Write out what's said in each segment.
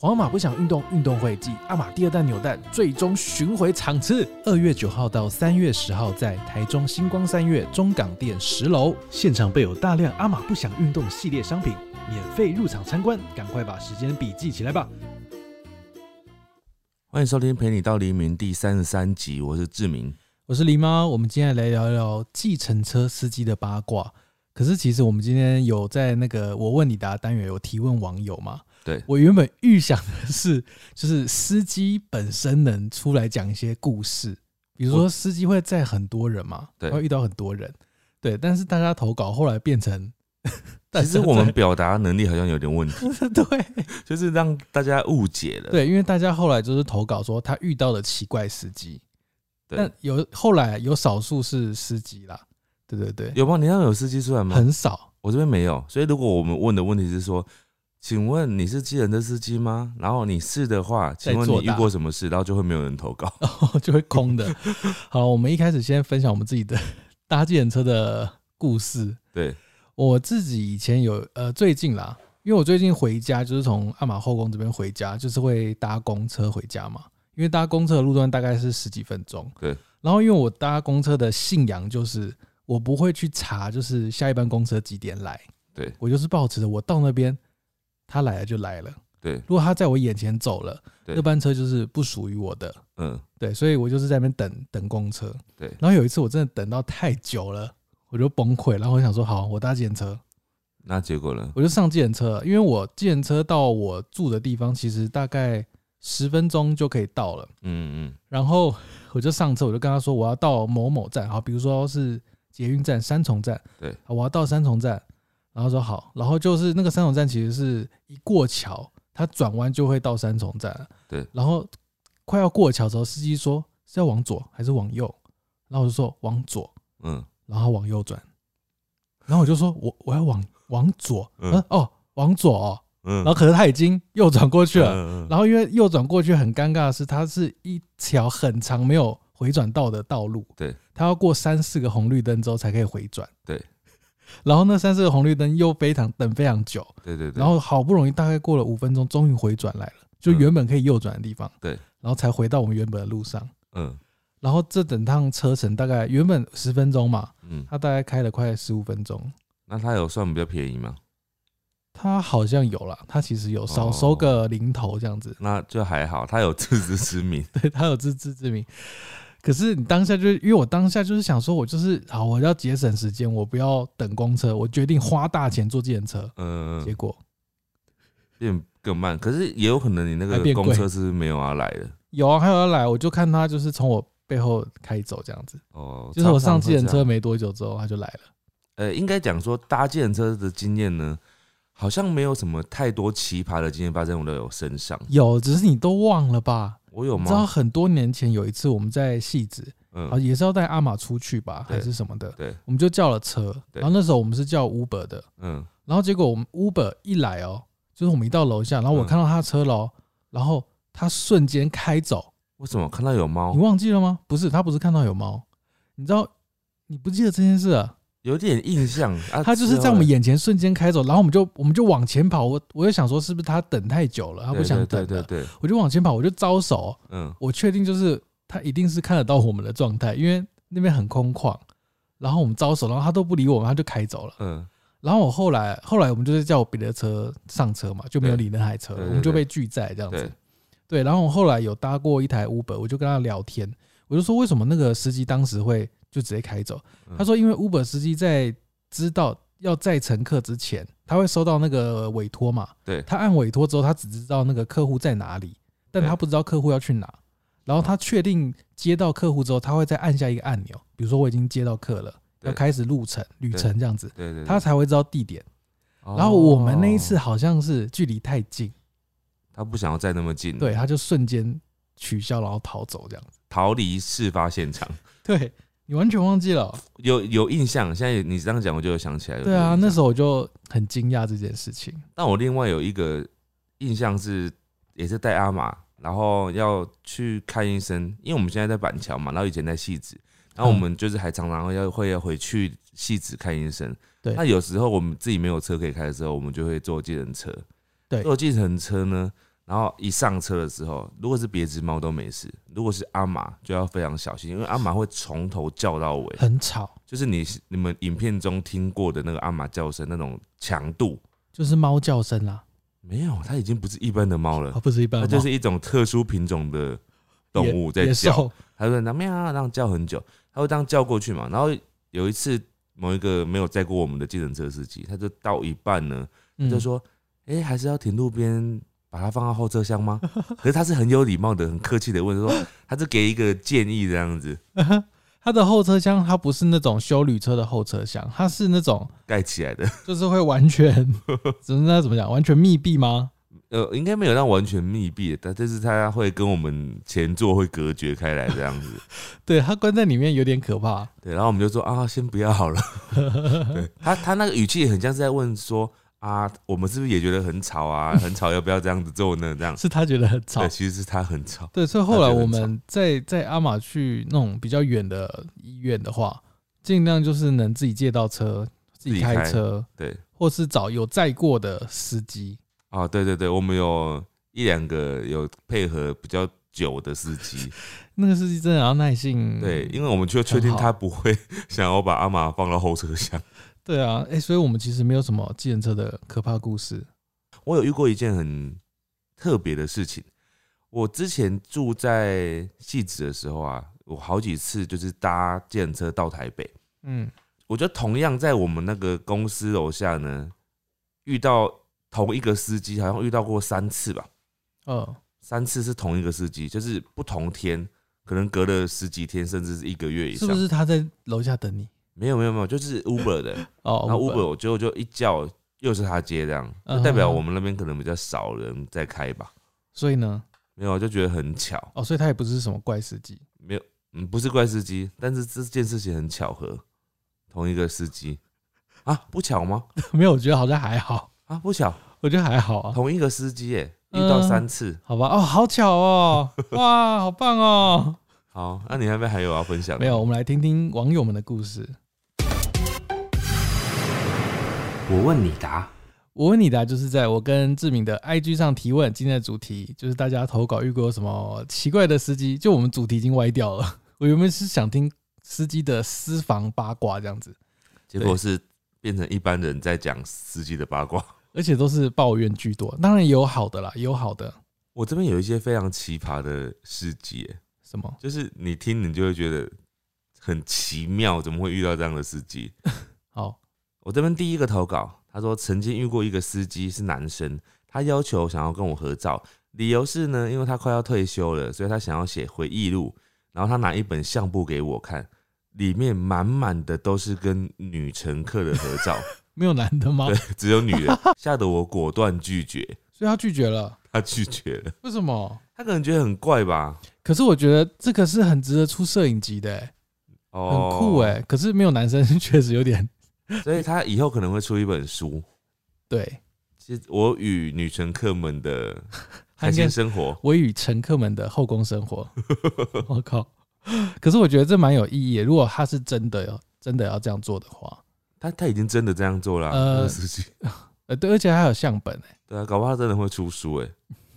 皇马不想运动运动会暨阿玛第二弹扭蛋最终巡回场次，二月九号到三月十号在台中星光三月中港店十楼，现场备有大量阿玛不想运动系列商品，免费入场参观，赶快把时间笔记起来吧。欢迎收听《陪你到黎明》第三十三集，我是志明。我是狸猫，我们今天来聊聊计程车司机的八卦。可是其实我们今天有在那个我问你答单元有提问网友嘛？对我原本预想的是，就是司机本身能出来讲一些故事，比如说司机会载很多人嘛，对会遇到很多人，对。但是大家投稿后来变成，其实我们表达能力好像有点问题，对就是让大家误解了。对，因为大家后来就是投稿说他遇到了奇怪司机，但，有后来有少数是司机啦，对对对，有吗？你那有司机出来吗？很少，我这边没有。所以如果我们问的问题是说，请问你是计程车司机吗？然后你是的话，请问你遇过什么事？然后就会没有人投稿。就会空的。好，我们一开始先分享我们自己的搭计程车的故事。对，我自己以前有呃，最近啦，因为我最近回家就是从阿马后宫这边回家，就是会搭公车回家嘛。因为搭公车的路段大概是十几分钟。对。然后因为我搭公车的信仰就是我不会去查，就是下一班公车几点来。对我就是抱持着我到那边，他来了就来了。对，如果他在我眼前走了，对那班车就是不属于我的。嗯，对，所以我就是在那边等等公车。对然后有一次我真的等到太久了，我就崩溃。然后我想说，好，我搭计程车，那结果呢？我就上计程车了，因为我计程车到我住的地方其实大概十分钟就可以到了。嗯嗯，然后 我就上车，我就跟他说我要到某某站，好，比如说是捷运站三重站，对，我要到三重站。然后说好，然后就是那个三重站其实是一过桥，它转弯就会到三重站。对。然后快要过桥的时候，司机说是要往左还是往右？然后我就说往左，嗯。然后往右转，然后我就说我我要往往左，嗯。嗯哦往左哦，嗯，然后可是他已经右转过去了，然后因为右转过去很尴尬的是，它是一条很长没有回转道的道路，对，它要过三四个红绿灯之后才可以回转，对，然后那三四个红绿灯又非常等非常久，对对对，然后好不容易大概过了五分钟，终于回转来了，就原本可以右转的地方，对，然后才回到我们原本的路上。嗯然后这整趟车程大概原本十分钟嘛，嗯，他大概开了快十五分钟。那他有算比较便宜吗？他好像有了，他其实有少哦收个零头这样子，那就还好，他有自知之明。对他有自知之明。可是你当下就因为我当下就是想说，我就是好，我要节省时间，我不要等公车，我决定花大钱坐计程车。嗯，结果变更慢，可是也有可能你那个变贵公车是没有要来的有啊，还有要来，我就看他就是从我背后开走这样子。哦。就是我上常常计程会这样，车没多久之后，他就来了。呃，应该讲说搭计程车的经验呢，好像没有什么太多奇葩的经验发生在我身上。有，只是你都忘了吧？我有你知道？很多年前有一次我们在戏子啊，嗯，也是要带阿玛出去吧，还是什么的，对，我们就叫了车。然后那时候我们是叫 Uber 的，嗯，然后结果我们 Uber 一来哦，就是我们一到楼下，然后我嗯看到他车喽，然后他瞬间开走，为什么看到有猫你？忘记了吗？不是，他不是看到有猫，你知道你不记得这件事啊？有点印象 啊。他就是在我们眼前瞬间开走，然后我们就我们就往前跑，我我就想说是不是他等太久了，他不想等了，对对对对，我就往前跑，我就招手，嗯我确定就是他一定是看得到我们的状态，因为那边很空旷，然后我们招手，然后他都不理我们，他就开走了。嗯然后我后来后来我们就是叫别的车上车嘛，就没有理那台车，我们就被拒载这样子对。对，然后我后来有搭过一台 Uber，我就跟他聊天，我就说为什么那个司机当时会就直接开走？嗯他说因为 Uber 司机在知道要载乘客之前，他会收到那个委托嘛，对他按委托之后，他只知道那个客户在哪里，但他不知道客户要去哪。然后他确定接到客户之后，他会再按下一个按钮，比如说我已经接到客了，要开始路程旅程这样子，对对，他才会知道地点。哦然后我们那一次好像是距离太近，他不想要再那么近，对，，他就瞬间取消，然后逃走这样子。逃离事发现场。对你完全忘记了哦、有有印象，现在你这样讲，我就有想起来了。对啊，那时候，候我就很惊讶这件事情。但我另外有一个印象是，也是带阿玛，然后要去看医生，因为我们现在在板桥嘛，然后以前在戏子，然后我们就是还常常要会要回去戏子看医生。对那有时候我们自己没有车可以开的时候，我们就会坐计程车。对坐计程车呢，然后一上车的时候，如果是别只猫都没事，如果是阿玛就要非常小心，因为阿玛会从头叫到尾，很吵，就是你你们影片中听过的那个阿玛叫声那种强度，就是猫叫声啦。没有，它已经不是一般的猫了。哦，，不是一般的，它就是一种特殊品种的动物在叫，兽。它会那喵这样叫很久，它会这样叫过去嘛。然后有一次，某一个没有载过我们的计程车司机，他就到一半呢，他嗯。就说：“哎、还是要停路边，把它放到后车厢吗？” 可是他是很有礼貌的、很客气的问说：“他是给一个建议这样子，他的后车厢它不是那种修旅车的后车厢，它是那种盖起来的。就是会完全怎么那怎么讲，完全密闭吗？呃，应该没有让完全密闭，但但是他会跟我们前座会隔绝开来这样子。对，它关在里面有点可怕。对，然后我们就说啊，先不要好了。对他，他那个语气很像是在问说啊，我们是不是也觉得很吵啊？很吵，要不要这样子做呢？这样。是他觉得很吵对，。其实是他很吵。对，所以后来我们在在阿玛去那种比较远的医院的话，尽量就是能自己借到车，自己开开车，对，或是找有载过的司机。啊，对对对，我们有一两个有配合比较久的司机，那个司机真的要耐性。对，因为我们就确定他不会 想要把阿玛放到后车厢。对啊，哎、所以我们其实没有什么计程车的可怕故事。我有遇过一件很特别的事情，我之前住在戏子的时候啊，我好几次就是搭计程车到台北。嗯，我觉得同样在我们那个公司楼下呢，遇到同一个司机，好像遇到过三次吧。嗯，三次是同一个司机，就是不同天，可能隔了十几天，甚至是一个月以上。是不是他在楼下等你？没有没有没有，就是 Uber 的，哦，然后 Uber 我最后就一叫，又是他接这样，嗯就代表我们那边可能比较少人在开吧。所以呢，没有，就觉得很巧，哦，所以他也不是什么怪司机。没有，嗯，不是怪司机，但是这件事情很巧合，同一个司机啊，不巧吗？没有，我觉得好像还好，啊，不巧，我觉得还好啊。同一个司机耶，遇到嗯三次。好吧，哦，好巧哦，哇，好棒哦。好，那你那边还有要分享的吗？没有，我们来听听网友们的故事。我问你答。我问你的啊就是在我跟志明的 IG 上提问，今天的主题就是大家投稿遇过什么奇怪的司机，就我们主题已经歪掉了。我原本是想听司机的私房八卦这样子，结果是变成一般人在讲司机的八卦。而且都是抱怨居多，当然也有好的啦，也有好的。我这边有一些非常奇葩的事迹，什么？就是你听你就会觉得很奇妙，怎么会遇到这样的司机？好，我这边第一个投稿，他说曾经遇过一个司机是男生，他要求想要跟我合照，理由是呢，因为他快要退休了，所以他想要写回忆录，然后他拿一本相簿给我看，里面满满的都是跟女乘客的合照，没有男的吗？对，只有女的，吓得我果断拒绝，所以他拒绝了。他拒绝了，为什么？他可能觉得很怪吧，可是我觉得这个是很值得出摄影集的、欸，很哦，酷哎、可是没有男生 确实有点 所以他以后可能会出一本书，对。其实我与女乘客们的 开心生活，我与乘客们的后宫生活。我靠！可是我觉得这蛮有意义。如果他是真的要真的要这样做的话，他他已经真的这样做了啊、呃司机。呃，对，而且还有相本哎、对啊，搞不好他真的会出书哎，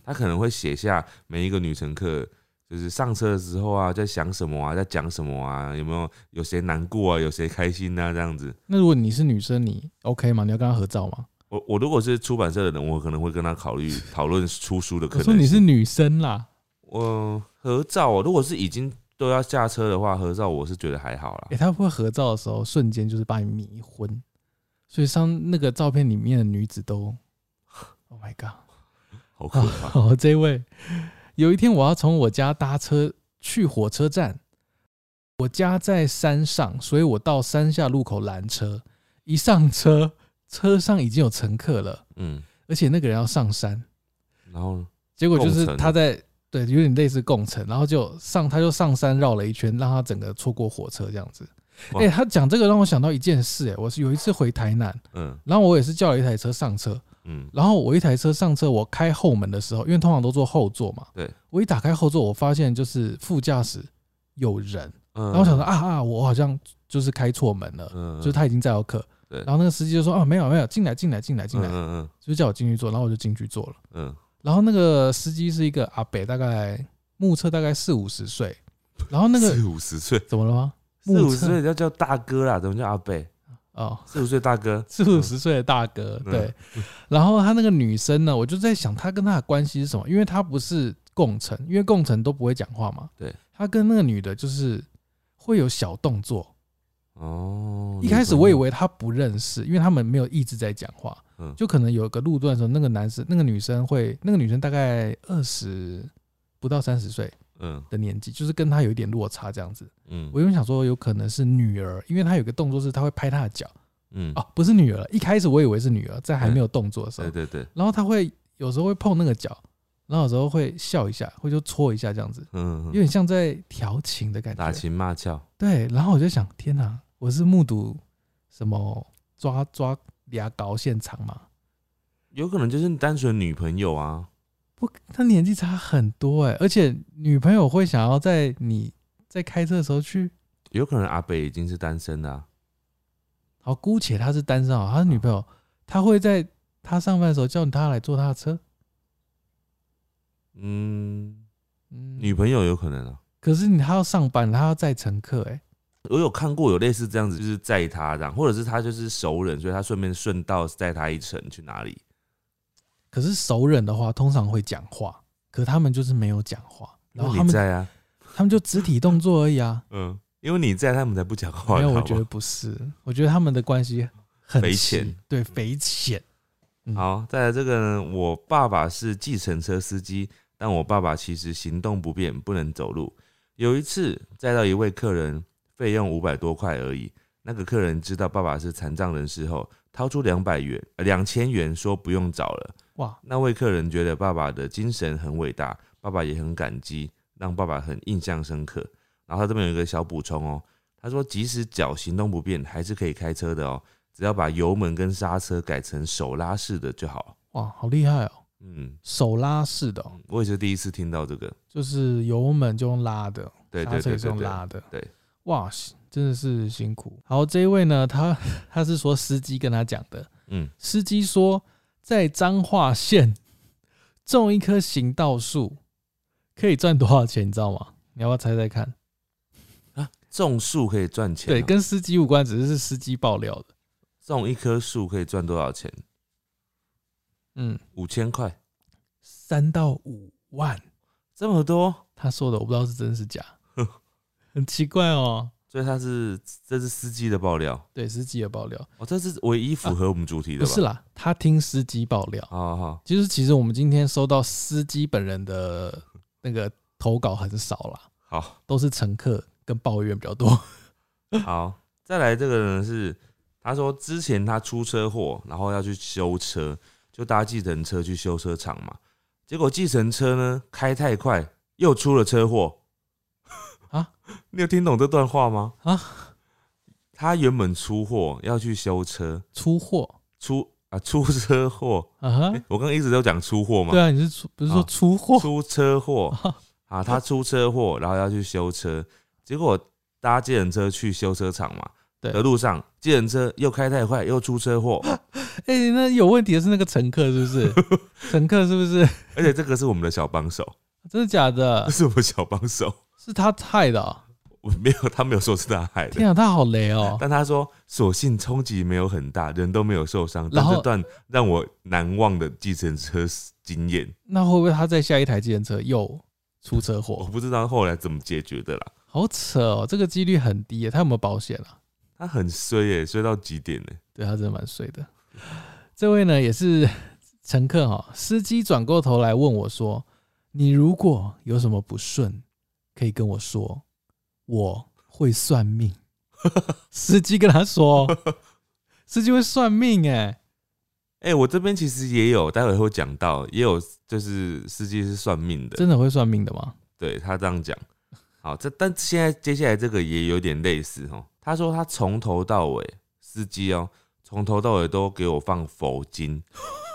他可能会写下每一个女乘客就是上车的时候啊，在想什么啊，在讲什么啊，有没有有谁难过啊，有谁开心啊，这样子。那如果你是女生，你 OK 吗？你要跟她合照吗？我我如果是出版社的人，我可能会跟她考虑 讨论出书的可能性。说你是女生啦，我合照、哦，如果是已经都要下车的话，合照我是觉得还好啦诶、。他会合照的时候瞬间就是把你迷昏？所以上那个照片里面的女子都，Oh my god！好可怕。好，这位有一天我要从我家搭车去火车站，我家在山上，所以我到山下路口拦车。一上车，车上已经有乘客了，嗯，而且那个人要上山，然后结果就是他在对有点类似共乘，然后就上他就上山绕了一圈，让他整个错过火车这样子。哇。哎、他讲这个让我想到一件事、哎，我是有一次回台南，嗯。然后我也是叫了一台车上车，嗯。然后我一台车上车，我开后门的时候，因为通常都坐后座嘛，对，我一打开后座，我发现就是副驾驶有人，嗯，然后我想说啊啊，我好像就是开错门了，嗯，就是他已经载我客，对。然后那个司机就说啊没有没有，进来进来进来。进来，嗯嗯。就叫我进去坐，然后我就进去坐了，嗯。然后那个司机是一个阿北，大概目测大概四五十岁，然后那个四五十岁，怎么了吗？四五十岁要叫大哥啦，怎么叫阿伯？哦，四五岁大哥，四五十岁的大哥，嗯对。然后他那个女生呢，我就在想，他跟他的关系是什么？因为他不是共乘，因为共乘都不会讲话嘛。对，他跟那个女的就是会有小动作。哦，一开始我以为他不认识，因为他们没有一直在讲话，嗯就可能有个路段的时候，那个男生、那个女生会，那个女生大概二十不到三十岁嗯。的年纪，就是跟他有一点落差这样子。嗯。我原本想说有可能是女儿，因为他有个动作是他会拍他的脚。嗯，哦，不是女儿，一开始我以为是女儿，在还没有动作的时候。对，对对，然后他会有时候会碰那个脚，然后有时候会笑一下，会就搓一下这样子，嗯，有点像在调情的感觉。打。情骂俏，对，然后我就想，天哪，我是目睹什么抓抓牙膏现场吗？有可能就是单纯女朋友啊，不，他年纪差很多哎，而且女朋友会想要在你在开车的时候去，有可能阿北已经是单身的、啊，好，姑且他是单身啊，他是女朋友，他会在他上班的时候叫他来坐他的车，嗯，嗯，女朋友有可能啊。可是你他要上班，他要载乘客哎，我有看过有类似这样子，就是载他这样，或者是他就是熟人，所以他顺便顺道载他一程去哪里。可是熟人的话，通常会讲话，可他们就是没有讲话，然后他们你在啊，他们就肢体动作而已啊。嗯，因为你在，他们才不讲话。没有，我觉得不是，我觉得他们的关系很浅，对，匪浅。嗯好，再来这个呢，我爸爸是计程车司机，但我爸爸其实行动不便，不能走路。有一次载到一位客人，费用五百多块而已。那个客人知道爸爸是残障人士后，掏出两百元、两千元，说不用找了。哇，那位客人觉得爸爸的精神很伟大，爸爸也很感激，让爸爸很印象深刻。然后他这边有一个小补充哦，他说即使脚行动不便，还是可以开车的哦，只要把油门跟刹车改成手拉式的就好。哇，好厉害哦！嗯，手拉式的、哦，我也是第一次听到这个。就是油门就用拉的，对对刹车也是对对对，用拉的。对，哇，真的是辛苦。好，这一位呢，他他是说司机跟他讲的，嗯，司机说在彰化县种一棵行道树可以赚多少钱，你知道吗？你要不要猜猜看？啊，种树可以赚钱、对，跟司机无关，只是是司机爆料的。种一棵树可以赚多少钱？嗯，五千块，三到五万，这么多，他说的我不知道是真是假，很奇怪哦。所以他是这是司机的爆料对，司机的爆料哦，这是唯一符合我们主题的吧？不是啦，他听司机爆料。好好好，其实，其实我们今天收到司机本人的那个投稿很少啦，好都是乘客跟抱怨比较多。好，再来这个呢是他说之前他出车祸，然后要去修车，就搭计程车去修车厂嘛，结果计程车呢开太快，又出了车祸啊！你有听懂这段话吗？啊，他原本出货要去修车，出货。出啊出车祸，啊哈。欸，我刚刚一直都讲出货嘛。对，啊，你是出不是说啊出货？出车祸。啊，他出车祸，然后要去修车，结果搭计程车去修车厂嘛，对。的路上计程车又开太快，又出车祸，哎、那有问题的是那个乘客是不是？乘客是不是？而且这个是我们的小帮手，真的假的？这？是我们小帮手，是他害的哦、我没有，他没有说是他害的。天啊，他好雷哦、但他说，所幸冲击没有很大，人都没有受伤。但这段让我难忘的计程车经验，那会不会他在下一台计程车又出车祸我？不知道后来怎么解决的啦。好扯哦、这个几率很低耶。他有没有保险啊？他很衰耶、衰到极点呢、对他真的蛮衰的。这位呢也是乘客哈、司机转过头来问我说：“你如果有什么不顺，可以跟我说，我会算命。”司机跟他说：“ 司机会算命哎、哎、我这边其实也有，待会会讲到，也有就是司机是算命的，真的会算命的吗？对他这样讲。好，这但现在接下来这个也有点类似哦。他说他从头到尾，司机哦，从头到尾都给我放佛经，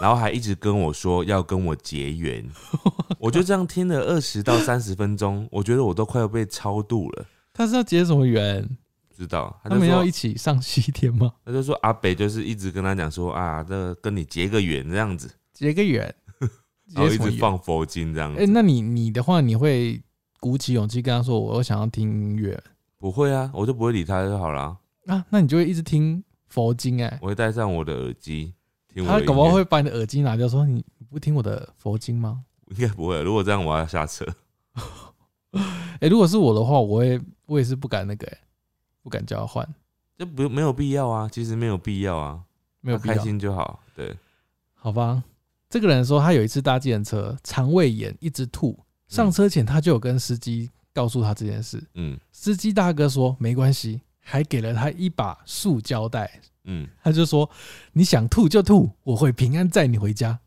然后还一直跟我说要跟我结缘。我就这样听了二十到三十分钟，我觉得我都快要被超度了。他是要结什么缘？不知道，他们要一，起上西天吗？他就说阿北就是一直跟他讲说啊，这跟你结个缘这样子。结个缘，然后一直放佛经这样哎、子。那你你的话，你会鼓起勇气跟他说，我想要听音乐不会啊，我就不会理他就好了。啊？那你就会一直听佛经哎、我会戴上我的耳机听我他的音乐。搞不好会把你的耳机拿掉，说你你不听我的佛经吗？应该不会。如果这样，我要下车。哎、如果是我的话，我会我也是不敢那个、欸，不敢叫他换，这不没有必要啊，其实没有必要啊，没有必要。心就好。对，好吧，这个人说他有一次搭计程车，肠胃炎一直吐，上车前他就有跟司机告诉他这件事，嗯司机大哥说没关系，还给了他一把塑胶袋，嗯，他就说你想吐就吐，我会平安载你回家。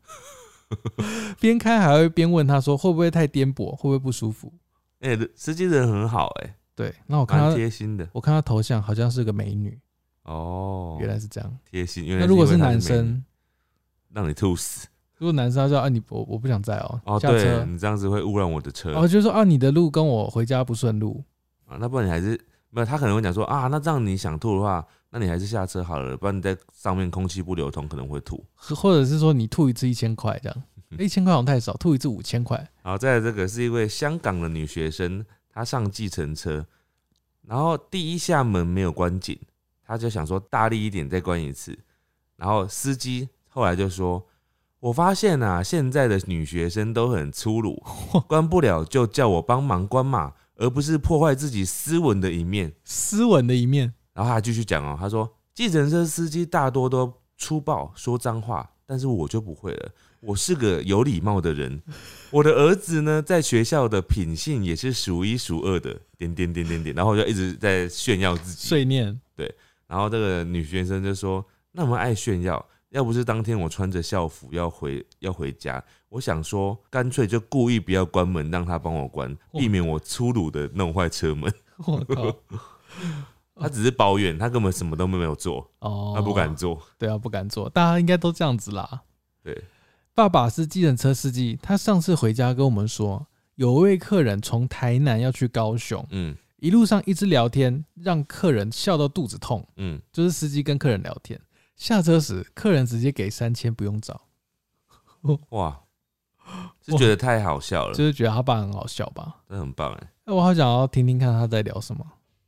边开还会边问他说会不会太颠簸，会不会不舒服？哎、司机人很好、哎，对，那我看他，贴心的。我看他头像好像是个美女，哦，原来是这样。贴心。那如果是男生，让你吐死如果男生他说啊你我我不想载哦，哦，对你这样子会污染我的车然后就说啊你的路跟我回家不顺路，啊。那不然你还是没有，他可能会讲说啊，那这样你想吐的话，那你还是下车好了，不然你在上面空气不流通，可能会吐。或者是说你吐一次一千块这样，一千块好像太少，吐一次五千块，然后再来这个是一位香港的女学生，她上计程车，然后第一下门没有关紧，她就想说大力一点再关一次，然后司机后来就说：“我发现啊，现在的女学生都很粗鲁，关不了就叫我帮忙关嘛，而不是破坏自己斯文的一面。斯文的一面。”然后他继续讲哦，他说：“计程车司机大多都粗暴说脏话，但是我就不会了。我是个有礼貌的人。我的儿子呢，在学校的品性也是数一数二的。点点点点点，然后就一直在炫耀自己。碎念，对然后这个女学生就说：“那么爱炫耀，要不是当天我穿着校服要回要回家，我想说干脆就故意不要关门，让他帮我关，避免我粗鲁的弄坏车门。我靠，他只是抱怨，他根本什么都没有做，哦，他不敢，做。对啊，不敢做，大家应该都这样子啦。对。”爸爸是计程车司机，他上次回家跟我们说，有位客人从台南要去高雄，嗯一路上一直聊天，让客人笑到肚子痛。嗯，就是司机跟客人聊天，下车时客人直接给三千，不用找，哇，是觉得太好笑了，就是觉得他爸很好笑吧？真的很棒哎。那我好想要听听看他在聊什么。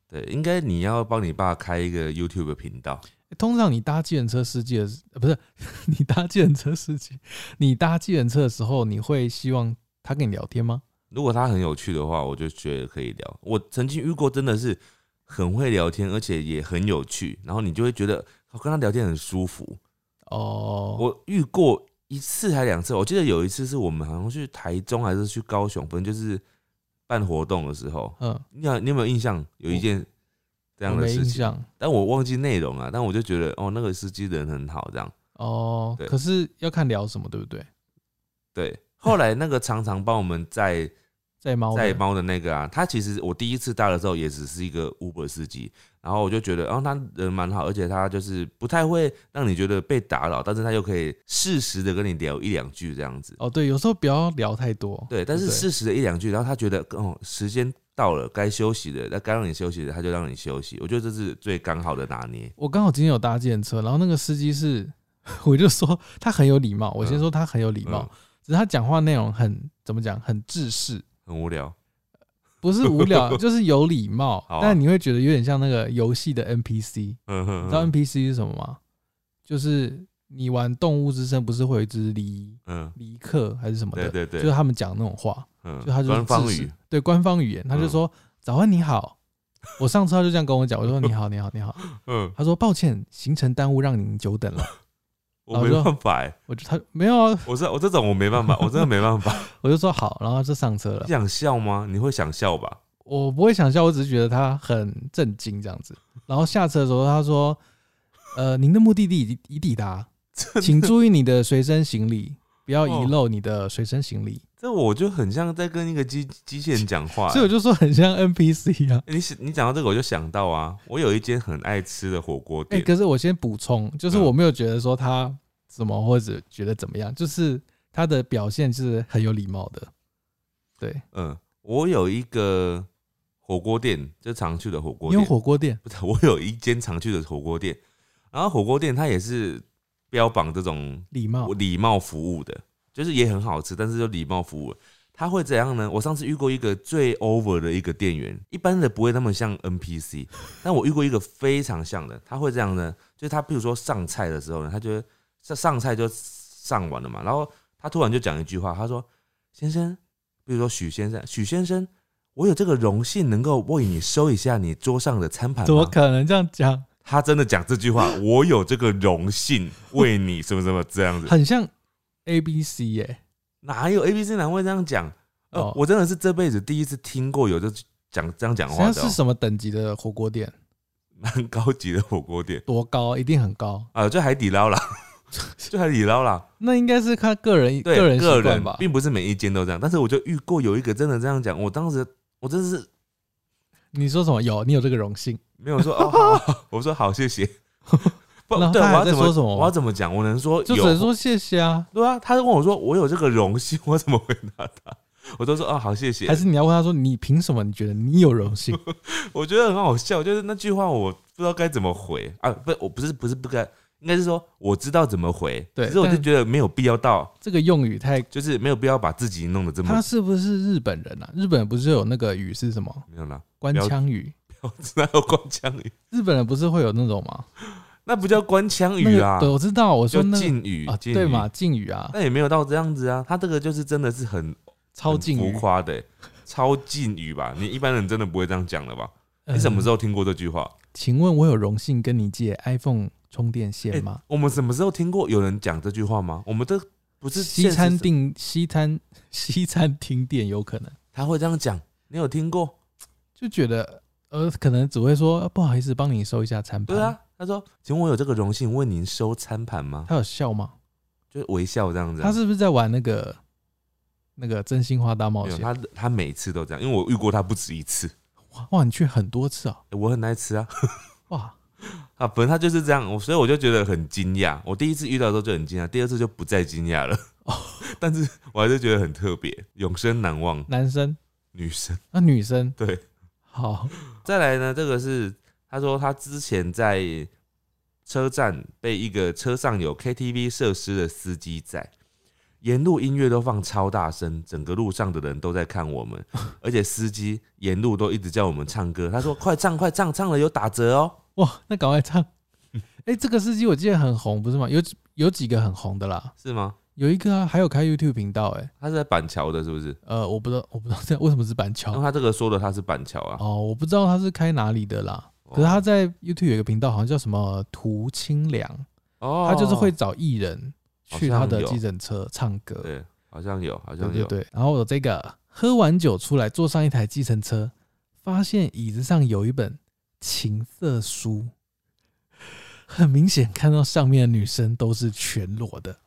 对，应该你要帮你爸开一个 YouTube 频道。通常你搭计程车司机的不是 你搭计程车司机，你搭计程车的时候，你会希望他跟你聊天吗？如果他很有趣的话，我就觉得可以聊。我曾经遇过，真的是很会聊天，而且也很有趣，然后你就会觉得我跟他聊天很舒服。哦，我遇过一次还两次，我记得有一次是我们好像去台中还是去高雄，反正就是办活动的时候，嗯，你有你有没有印象？有一件这样的事情，但我忘记内容了。但我就觉得哦，那个司机人很好，这样哦对，可是要看聊什么，对不对？对。后来那个常常帮我们载 在猫的载猫的那个啊，他其实我第一次搭的时候也只是一个 Uber 司机，然后我就觉得，然哦，他人蛮好，而且他就是不太会让你觉得被打扰，但是他又可以适时的跟你聊一两句这样子。哦，对，有时候不要聊太多，对，但是适时的一两句，然后他觉得哦，时间到了，该休息的，那该让你休息的，他就让你休息。我觉得这是最刚好的拿捏。我刚好今天有搭计程车，然后那个司机是，我就说他很有礼貌。我先嗯说他很有礼貌，嗯只是他讲话内容很怎么讲，很制式，很无聊。不是无聊，就是有礼貌。啊。但你会觉得有点像那个游戏的 NPC，嗯哼你知道 NPC 是什么吗？就是你玩动物之声，不是会有一只狸嗯，狸客还是什么的，对对对，就是他们讲那种话，嗯就他就是官方语，，对官方语言，他就嗯。说早安你好。我上车他就这样跟我讲，我说你好你好你好，嗯，他说抱歉行程耽误让您久等了。我没办法哎，我就他没有啊，我这我这种我没办法，我真的没办法。我就说好，然后他就上车了你。想笑吗？你会想笑吧？我不会想笑，我只是觉得他很震惊这样子。然后下车的时候，他说：“ 呃，您的目的地已已抵达，请注意你的随身行李，不要遗漏你的随身行李。这我就很像在跟一个机机器人讲话、所以我就说很像 NPC 啊。欸你想你讲到这个，我就想到啊，我有一间很爱吃的火锅哎、店，可是我先补充，就是嗯我没有觉得说他什么或者觉得怎么样，就是他的表现是很有礼貌的。对，嗯，我有一个火锅店，就常去的火锅你有店，火锅店不是，我有一间常去的火锅店，然后火锅店它也是标榜这种礼貌礼貌服务的，就是也很好吃，但是就礼貌服务。他会怎样呢？我上次遇过一个最 over 的一个店员，一般的不会那么像 NPC，但我遇过一个非常像的，他会这样呢，就是他比如说上菜的时候呢，他觉得上上菜就上完了嘛，然后他突然就讲一句话，他说：“先生，比如说许先生，许先生，我有这个荣幸能够为你收一下你桌上的餐盘怎么？”可能这样讲？他真的讲这句话，我有这个荣幸为你什么什么这样子，很像 A B C 耶、哪有 A B C 男会这样讲？呃，哦我真的是这辈子第一次听过有就讲这样讲话的、是什么等级的火锅店？蛮高级的火锅店多高？一定很高。啊，就海底捞啦，就海底捞啦。那应该是看个人对，个人习个人惯吧。并不是每一间都这样，但是我就遇过有一个真的这样讲，我当时我真的是你说什么？有你有这个荣幸？没有说哦 我说好谢谢。不然我要怎么说什么我要怎么讲？我能说有就只能说谢谢啊。对啊，他就问我说我有这个荣幸，我怎么回答他？我都说哦好谢谢还。是你要问他说，你凭什么？你觉得你有荣幸？我觉得很好笑，就是那句话我不知道该怎么回啊，不，我不是不是不该，应该是说我知道怎么回，对可是我就但觉得没有必要到，这个用语太……就是没有必要把自己弄得这么他是不是日本人啊？日本人不是有那个语是什么没有啦，官腔语？哪有官腔语？日本人不是会有那种吗？那不叫官腔那语啊，个对，我知道。我就说那个敬语啊，对嘛，敬语啊，那也没有到这样子啊，他这个就是真的是很超浮。夸的欸、超敬语吧？你一般人真的不会这样讲的吧？呃你什么时候听过这句话？请问我有荣幸跟你借 iPhone 充电线欸吗？我们什么时候听过有人讲这句话吗？我们这不是西餐订、西餐、西餐厅店有可能他会这样讲，你有听过？就觉得呃，可能只会说、呃不好意思，帮你收一下餐盘。对，啊，他说：“请问我有这个荣幸为您收餐盘吗他有笑吗？？”就是微笑这样子啊、他是不是在玩那个那个真心话大冒险？他，他每次都这样，因为我遇过他不止一次。哇哇，你去很多次啊！欸我很爱吃啊，哇，啊，反正他就是这样，我所以我就觉得很惊讶。我第一次遇到的时候就很惊讶，第二次就不再惊讶了。哦 但是我还是觉得很特别，永生难忘。男生女生啊，女生对，好，再来呢，这个是他说他之前在车站被一个车上有 KTV 设施的司机载，沿路音乐都放超大声，整个路上的人都在看我们，而且司机沿路都一直叫我们唱歌。他说：“快唱，快唱，唱了有打折哦。哇，那赶快唱。哎、这个司机我记得很红，不是吗？有几有几个很红的啦，”是吗？有一个啊，还有开 YouTube 频道、哎，他是在板桥的，是不是？呃，我不知道，我不知道这为什么是板桥他这个说的他是板桥啊。哦，我不知道他是开哪里的啦。可是他在 YouTube 有一个频道，好像叫什么涂清凉，哦，他就是会找艺人去他的计程车唱歌。对，好像有，好像有。对对，然后我这个喝完酒出来，坐上一台计程车，发现椅子上有一本情色书，很明显看到上面的女生都是全裸的。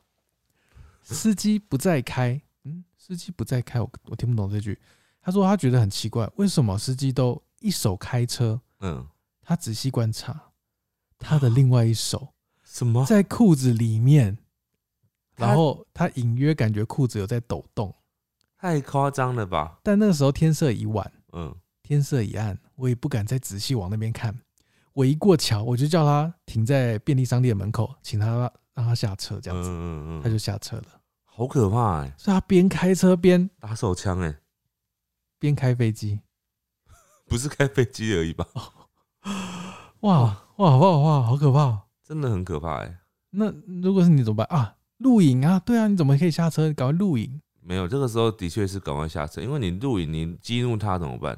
司机不再开，嗯，司机不再开，我我听不懂这句。他说他觉得很奇怪，为什么司机都一手开车？嗯，他仔细观察，他的另外一手什么？在裤子里面，然后他隐约感觉裤子有在抖动。太夸张了吧？但那个时候天色已晚，嗯，天色已暗，我也不敢再仔细往那边看。我一过桥，我就叫他停在便利商店门口，请他让他下车，这样子，嗯嗯嗯，他就下车了。好可怕哎、所以他边开车边打手枪哎、边开飞机，不是开飞机而已吧？哇哇哇哇，好可怕哦！真的很可怕哎、那如果是你怎么办啊？录影啊，对啊，你怎么可以下车？赶快录影。没有，这个时候的确是赶快下车，因为你录影，你激怒他怎么办？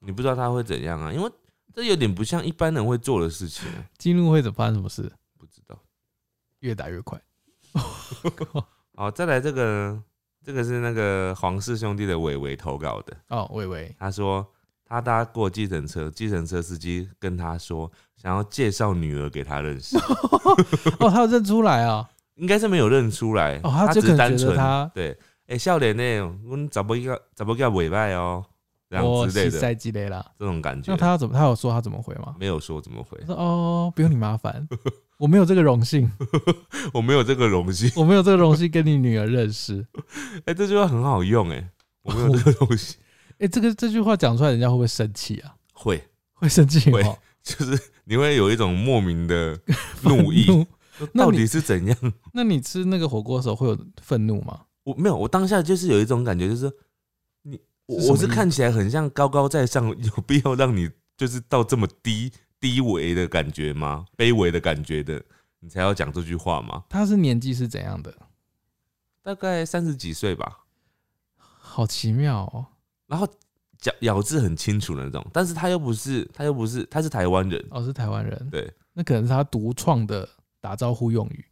你不知道他会怎样啊？因为这有点不像一般人会做的事情、欸，激怒会怎么发生什么事？不知道。越打越快。好，再来这个呢，这个是那个黄氏兄弟的伟伟投稿的，哦，伟伟，他说他搭过计程车，计程车司机跟他说想要介绍女儿给他认识，哦，他有认出来啊！应该是没有认出来，哦他他就是单纯他对，哎、笑脸呢，我找不一个找不个尾拜哦，这样哦，之类的西塞积累啦。这种感觉。那他要怎么？他有说他怎么回吗？没有说怎么回他，说：“哦，不用你麻烦，我没有这个荣幸，我没有这个荣幸。我没有这个荣幸跟你女儿认识。哎、这句话很好用哎、我没有这个荣幸，哎、这个这句话讲出来，人家会不会生气啊？会会生气会哦，就是你会有一种莫名的怒意，那到底是怎样？那你吃那个火锅的时候会有愤怒吗？我没有，我当下就是有一种感觉，就是我是看起来很像高高在上，有必要让你就是到这么低低维的感觉吗？卑微的感觉的，你才要讲这句话吗？他是年纪是怎样的？大概三十几岁吧，好奇妙哦。然后咬咬字很清楚的那种，但是他又不是，他又不是，他是台湾人，哦，是台湾人，对，那可能是他独创的打招呼用语。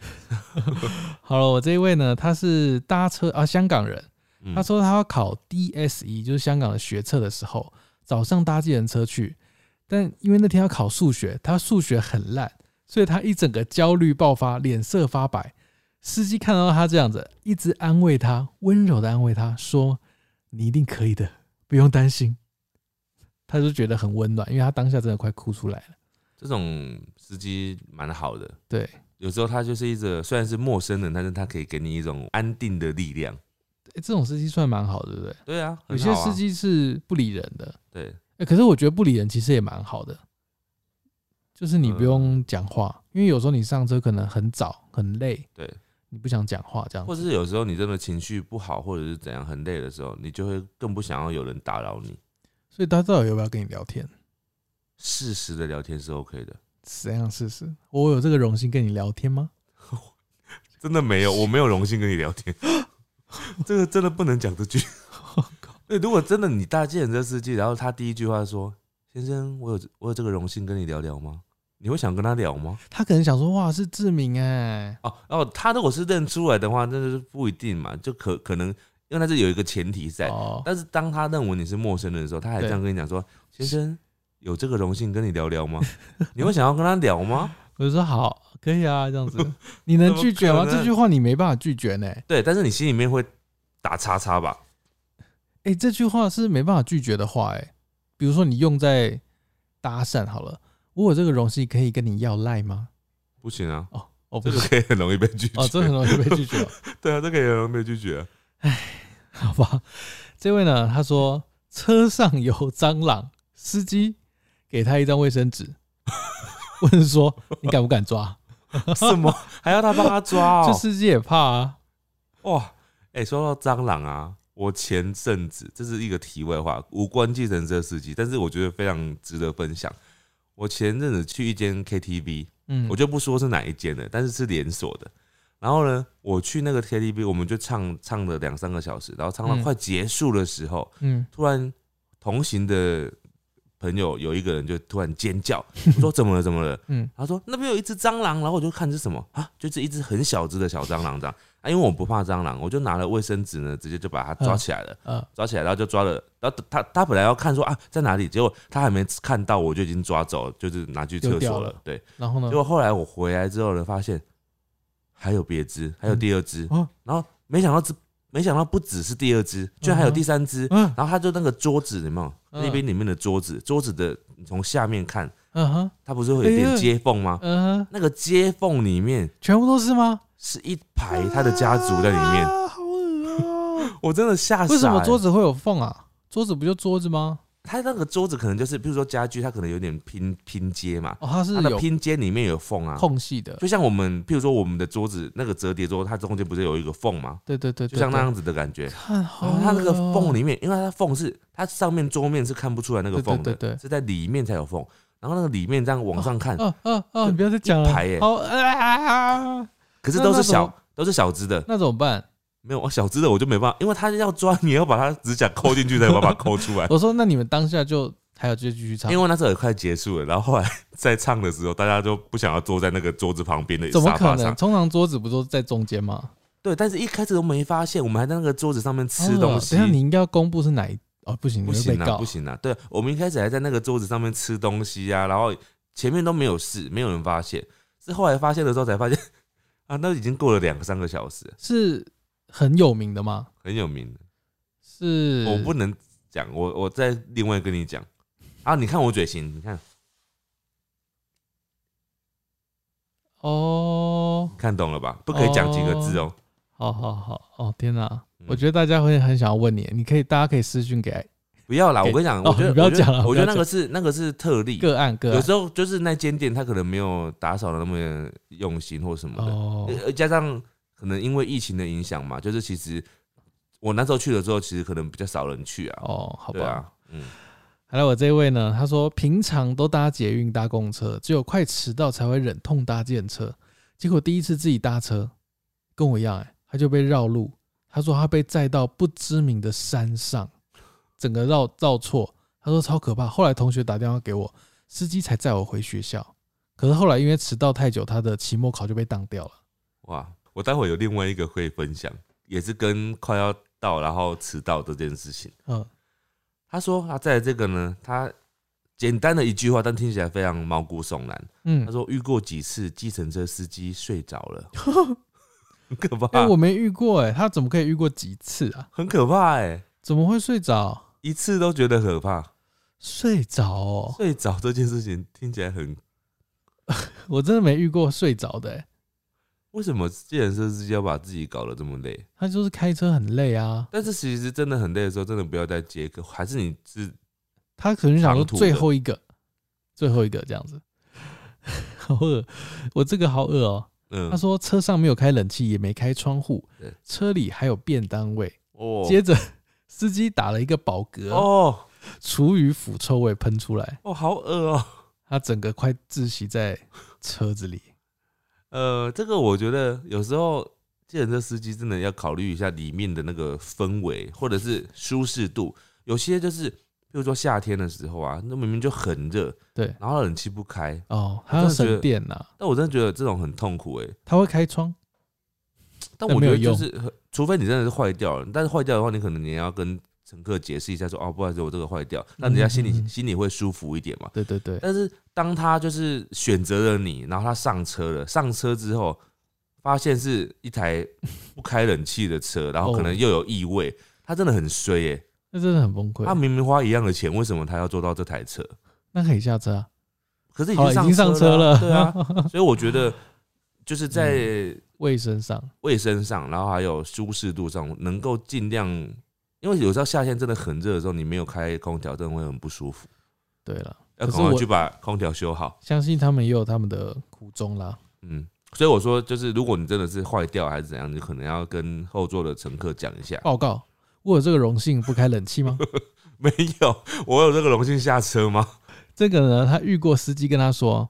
好了，我这一位呢，他是搭车啊，香港人。嗯他说他要考 DSE，就是香港的学测的时候，早上搭计程车去，但因为那天要考数学，他数学很烂，所以他一整个焦虑爆发，脸色发白。司机看到他这样子，一直安慰他，温柔的安慰他说：“你一定可以的，不用担心。”他就觉得很温暖，因为他当下真的快哭出来了。这种司机蛮好的，对，有时候他就是一个虽然是陌生人，但是他可以给你一种安定的力量。欸这种司机算蛮好的，对不对？对啊，有些司机是不理人的，对，欸可是我觉得不理人其实也蛮好的，就是你不嗯用讲话，因为有时候你上车可能很早很累，对，你不想讲话这样子，或者是有时候你真的情绪不好，或者是怎样很累的时候，你就会更不想要有人打扰你。所以他到底要不要跟你聊天？适时的聊天是 OK 的，怎样试试？我有这个荣幸跟你聊天吗？真的没有，我没有荣幸跟你聊天，这个真的不能讲这句。对，如果真的你搭计程车司机，然后他第一句话说：“先生，我有我有这个荣幸跟你聊聊吗？”你会想跟他聊吗？他可能想说，哇，是志明哎、哦哦，他如果是认出来的话，那就是不一定嘛，就可可能因为他是有一个前提在，哦，但是当他认为你是陌生人的时候，他还这样跟你讲说：“先生，有这个荣幸跟你聊聊吗？” 你会想要跟他聊吗？我就说好，可以啊，这样子，你能拒绝吗？这句话你没办法拒绝呢、对，但是你心里面会打叉叉吧？哎、这句话是没办法拒绝的话、哎，比如说你用在搭讪好了，我有这个荣幸可以跟你要赖吗？不行啊，哦，哦，不是，这个可以很容易被拒绝。哦，这很容易被拒绝哦。对啊，这个也很容易被拒绝啊。好吧，这位呢，他说车上有蟑螂，司机给他一张卫生纸，问说你敢不敢抓？什么还要他帮他抓这哦？司机也怕啊。哇，哎、说到蟑螂啊，我前阵子这是一个题外话，无关计程车司机，但是我觉得非常值得分享。我前阵子去一间 KTV，嗯，我就不说是哪一间了，但是是连锁的。然后呢，我去那个 KTV，我们就唱唱了两三个小时，然后唱到嗯快结束的时候，嗯突然同行的朋友有一个人就突然尖叫，我说怎么了怎么了？嗯他说那边有一只蟑螂，然后我就看是什么啊，就是一只很小只的小蟑螂这样啊，因为我不怕蟑螂，我就拿了卫生纸呢，直接就把它抓起来了，嗯抓起来，然后就抓了，然后他他本来要看说啊在哪里，结果他还没看到，我就已经抓走了，就是拿去厕所了，对。然后呢结？果后来我回来之后呢，发现还有别只，还有第二只，哦然后没想到只没想到不只是第二只，居然还有第三只。嗯然后他就那个桌子有没有？嗯那边里面的桌子，桌子的你从下面看，嗯哼它不是会有点接缝吗？嗯哼，那个接缝里面全部都是吗？是一排他的家族在里面，啊好恶哦、我真的吓死了。为什么桌子会有缝啊？桌子不就桌子吗？它那个桌子可能就是，比如说家具，它可能有点拼拼接嘛，哦，它是它的有拼接里面有缝啊。空隙的。就像我们，譬如说我们的桌子那个折叠桌，它中间不是有一个缝吗？对对对，就像那样子。子的感觉。看好然后它那个缝里面，因为它缝是它上面桌面是看不出来那个缝的，对对对对是在里面才有缝。然后那个里面这样往上看，哦哦哦，就你不要再讲了，一排耶好啊，可是都是那那小都是小只的，那怎么办？没有小只的我就没办法，因为他要抓，你要把他指甲抠进去才有办法抠出来。我说，那你们当下就还有就继续唱，因为那时候也快结束了，然后后来 在唱的时候，大家就不想要坐在那个桌子旁边的怎么可能？通常桌子不都在中间吗？对，但是一开始都没发现，我们还在那个桌子上面吃哦东西。等一下你应该要公布是哪一哦，不行，你不行啊，会被告不。行啊！对，我们一开始还在那个桌子上面吃东西啊，然后前面都没有事，没有人发现，是后来发现的时候才发现 啊，那已经过了两三个小时，是很有名的吗？很有名的。是，我不能讲，我我再另外跟你讲啊！你看我嘴型，你看哦，看懂了吧？不可以讲几个字哦。好好好，哦天哪！嗯我觉得大家会很想要问你，你可以，大家可以私讯给不要啦！我跟你讲，哦我觉得你不要讲了我觉得那个是那个是特例，个案个案有时候就是那间店他可能没有打扫的那么用心或什么的，哦，呃加上可能因为疫情的影响嘛，就是其实我那时候去的时候，其实可能比较少人去啊。哦，好吧。嗯，还有我这位呢，他说平常都搭捷运搭公车，只有快迟到才会忍痛搭电车。结果第一次自己搭车，跟我一样、欸，他就被绕路。他说他被载到不知名的山上，整个绕绕错。他说超可怕。后来同学打电话给我，司机才载我回学校。可是后来因为迟到太久，他的期末考就被当掉了。哇，我待会有另外一个会分享，也是跟快要到然后迟到这件事情。嗯，他说他在这个呢，他简单的一句话，但听起来非常毛骨悚然。嗯他，说遇过几次计程车司机睡着了，很可怕，哎、我没遇过哎、他怎么可以遇过几次啊？很可怕哎、怎么会睡着？一次都觉得可怕。睡着哦，睡着这件事情听起来很，我真的没遇过睡着的、欸。为什么计程车司机要把自己搞得这么累？他就是开车很累啊，但是其实真的很累的时候，真的不要再接客，还是你是他可能想说最后一个，最后一个这样子，好饿，我这个好饿哦、嗯。他说车上没有开冷气，也没开窗户对，车里还有便当味。哦。接着司机打了一个饱嗝，哦。厨余腐臭味喷出来，哦好恶哦。他整个快窒息在车子里。呃，这个我觉得有时候计程车司机真的要考虑一下里面的那个氛围或者是舒适度。有些就是，比如说夏天的时候啊，那明明就很热，对，然后冷气不开，哦，还要省电呐、但我真的觉得这种很痛苦哎、他会开窗，但我觉得就是，除非你真的是坏掉了，但是坏掉的话，你可能你也要跟乘客解释一下说，哦，不好意思，我这个坏掉，那人家心里、心里会舒服一点嘛。对对对，但是当他就是选择了你，然后他上车了，上车之后发现是一台不开冷气的车，然后可能又有异味，他真的很衰耶、那真的很崩溃。他明明花一样的钱，为什么他要坐到这台车？那可以下车啊，可是已经经上车车了，对啊，所以我觉得就是在卫生上，卫生上，然后还有舒适度上，能够尽量，因为有时候夏天真的很热的时候，你没有开空调，真的会很不舒服，对了，要赶快去把空调修好。相信他们也有他们的苦衷啦。嗯，所以我说，就是如果你真的是坏掉还是怎样，你可能要跟后座的乘客讲一下。报告，我有这个荣幸不开冷气吗？没有，我有这个荣幸下车吗？这个呢，他遇过司机跟他说，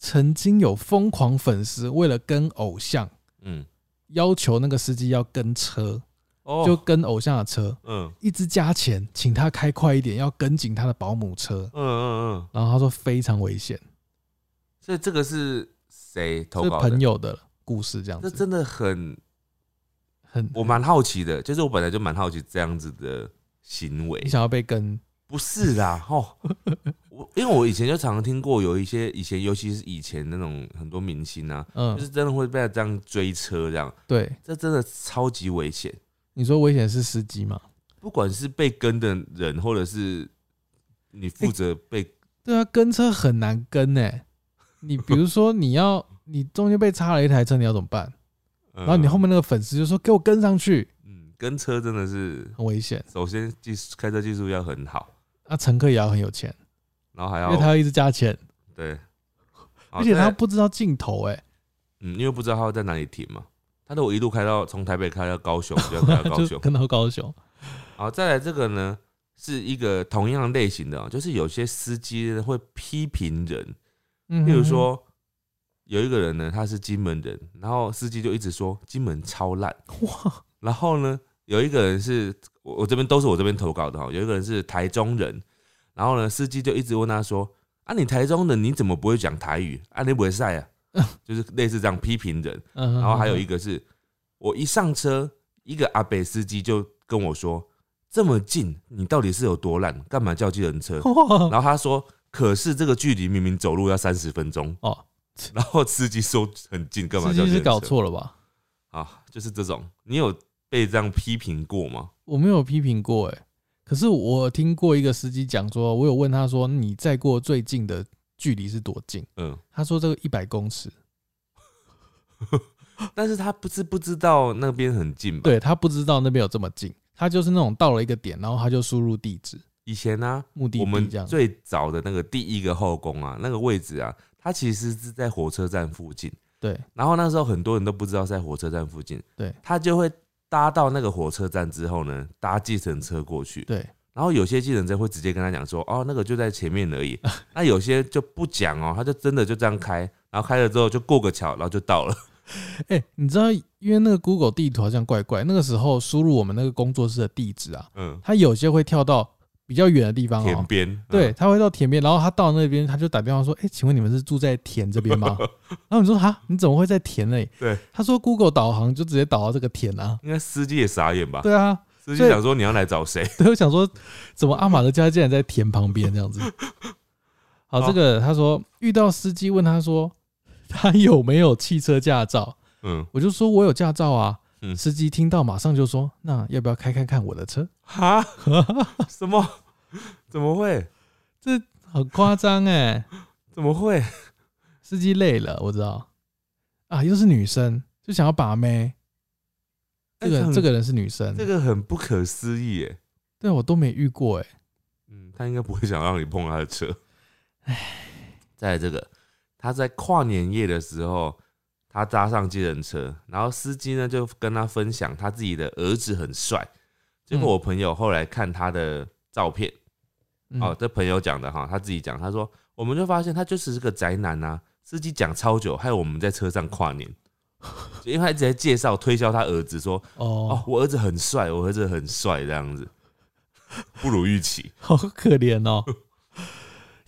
曾经有疯狂粉丝为了跟偶像，嗯，要求那个司机要跟车，哦，就跟偶像的车，嗯。一直加钱，请他开快一点，要跟紧他的保姆车。嗯。嗯嗯，然后他说非常危险，所以这个是谁投是稿的？朋友的故事这样子，这真的很，很我蛮好奇的，就是我本来就蛮好奇这样子的行为。你。想要被跟，不是啦，哦，我因为我以前就常常听过有一些以前，尤其是以前那种很多明星啊，嗯。就，是真的会被他这样追车，这样，对，这真的超级危险。你说危险是司机吗？不管是被跟的人，或者是你负责被，对啊，跟车很难跟呢、你比如说你要 你中间被插了一台车，你要怎么办？然然后你后面那个粉丝就说给我跟上去，嗯，跟车真的是，很危险。首先技术开车技术要很好，那乘客也要很有钱，然后还要因为他要一直加钱，对，而且他不知道镜头哎、嗯，因为不知道他会在哪里停嘛。他都我一路开到从台北开到高雄，就要开到高雄。就跟到高雄。好，再来这个呢，是一个同样类型的、哦，就是有些司机呢会批评人，嗯，例如说有一个人呢，他是金门人，然后司机就一直说金门超烂，哇，然后呢，有一个人是我我这边都是我这边投稿的哈，有一个人是台中人，然后呢，司机就一直问他说：“啊，你台中人，你怎么不会讲台语？啊，你不会赛啊？” 就是类似这样批评人。嗯，然后还有一个是，我一上车，一个阿北司机就跟我说：“这么近，你到底是有多烂？干嘛叫计程车？” 然后他说：“可是这个距离明明走路要三十分钟。”哦，然后司机说很近，干嘛叫计程车？搞错了吧？啊，就是这种。你有被这样批评过吗？我没有批评过哎、可是我听过一个司机讲说，我有问他说你载过最近的距离是多近？嗯，他说这个一百公尺，但是他不是不知道那边很近吧？，对他不知道那边有这么近，他就是那种到了一个点，然后他就输入地址，以前呢、目的我们。最早的那个第一个后宫啊，那个位置啊，它其实是在火车站附近。对然后那时候很多人都不知道在火车站附近，对，他就会搭到那个火车站之后呢，搭计程车过去。对，然后有些计程车会直接跟他讲说，哦，那个就在前面而已。那有些就不讲哦，他就真的就这样开，然后开了之后就过个桥，然后就到了。哎、你知道，因为那个 Google 地图好像怪怪，那个时候输入我们那个工作室的地址啊，嗯，他有些会跳到比较远的地方哦。田边。对，嗯，他会到田边，然后他到那边，他就打电话说：“哎、请问你们是住在田这边吗？” 然后你说：“哈，你怎么会在田内？”对，他说：“Google 导航就直接导到这个田啊。应该司机也傻眼吧？”对啊，司机想说你要来找谁？对，我想说，怎么阿玛的家竟然在田旁边这样子？好，好这个他说遇到司机问他说他有没有汽车驾照，嗯，我就说我有驾照啊。嗯司机听到马上就说：“那要不要开看看我的车哈，什么？怎么会？？”这很夸张哎，怎么会？司机累了，我知道啊，又是女生，就想要把妹。这个、这个人是女生，这个很不可思议耶。对我都没遇过哎。嗯，他应该不会想让你碰他的车。唉，再这个，他在跨年夜的时候，他搭上计程车，然后司机呢就跟他分享他自己的儿子很帅。结果嗯我朋友后来看他的照片，嗯哦，这朋友讲的哈，他自己讲，他说我们就发现他就只是个宅男呐、司机讲超久，害我们在车上跨年，就 因为他一直在介绍推销他儿子说，哦哦，，我儿子很帅，我儿子很帅这样子，不如预期。好可怜哦。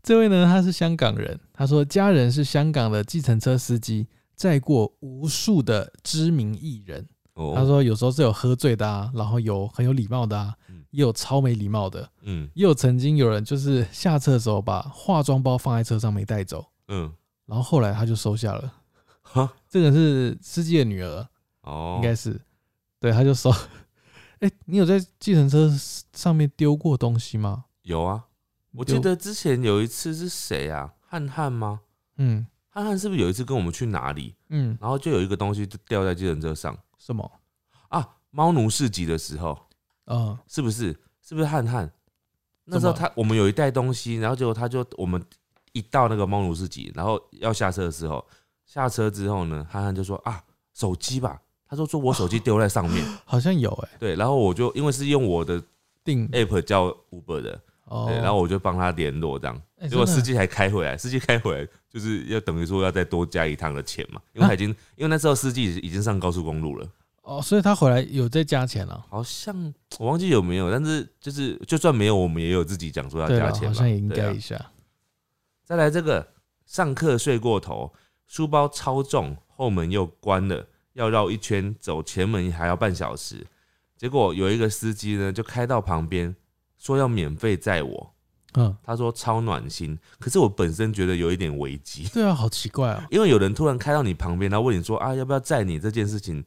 这位呢，他是香港人，他说家人是香港的计程车司机，载过无数的知名艺人。哦，他说有时候是有喝醉的啊，然后有很有礼貌的啊嗯，也有超没礼貌的，嗯也有曾经有人就是下车的时候把化妆包放在车上没带走，嗯，然后后来他就收下了。哈，这个是司机的女儿，哦，应该是，对，他就说。哎、你有在计程车上面丢过东西吗？有啊。我丢记，得之前有一次是谁啊？汉汉吗？嗯汉汉是不是有一次跟我们去哪里，嗯，然后就有一个东西就掉在计程车上什么？啊？猫奴市集的时候，嗯，是不是？是不是汉汉？那时候他我们有一袋东西，然后结果他就我们一到那个猫奴市集，然后要下车的时候，下车之后呢，憨憨就说啊，手机吧。他说说我手机丢在上面，好像有哎、对，然后我就因为是用我的定 app 叫 Uber 的，哦，对，然后我就帮他联络这样，结果司机还开回来，司机开回来就是要等于说要再多加一趟的钱嘛，因为他已经、因为那时候司机已经上高速公路了，哦，所以他回来有再加钱了。好像我忘记有没有，但是就是就算没有，我们也有自己讲说要，加钱嘛，好像也应该一下。再来这个上课睡过头，书包超重，后门又关了，要绕一圈走前门还要半小时。结果有一个司机呢，就开到旁边说要免费载我，嗯，他说超暖心。可是我本身觉得有一点危机，对啊，好奇怪啊。因为有人突然开到你旁边，然后问你说啊要不要载你这件事情，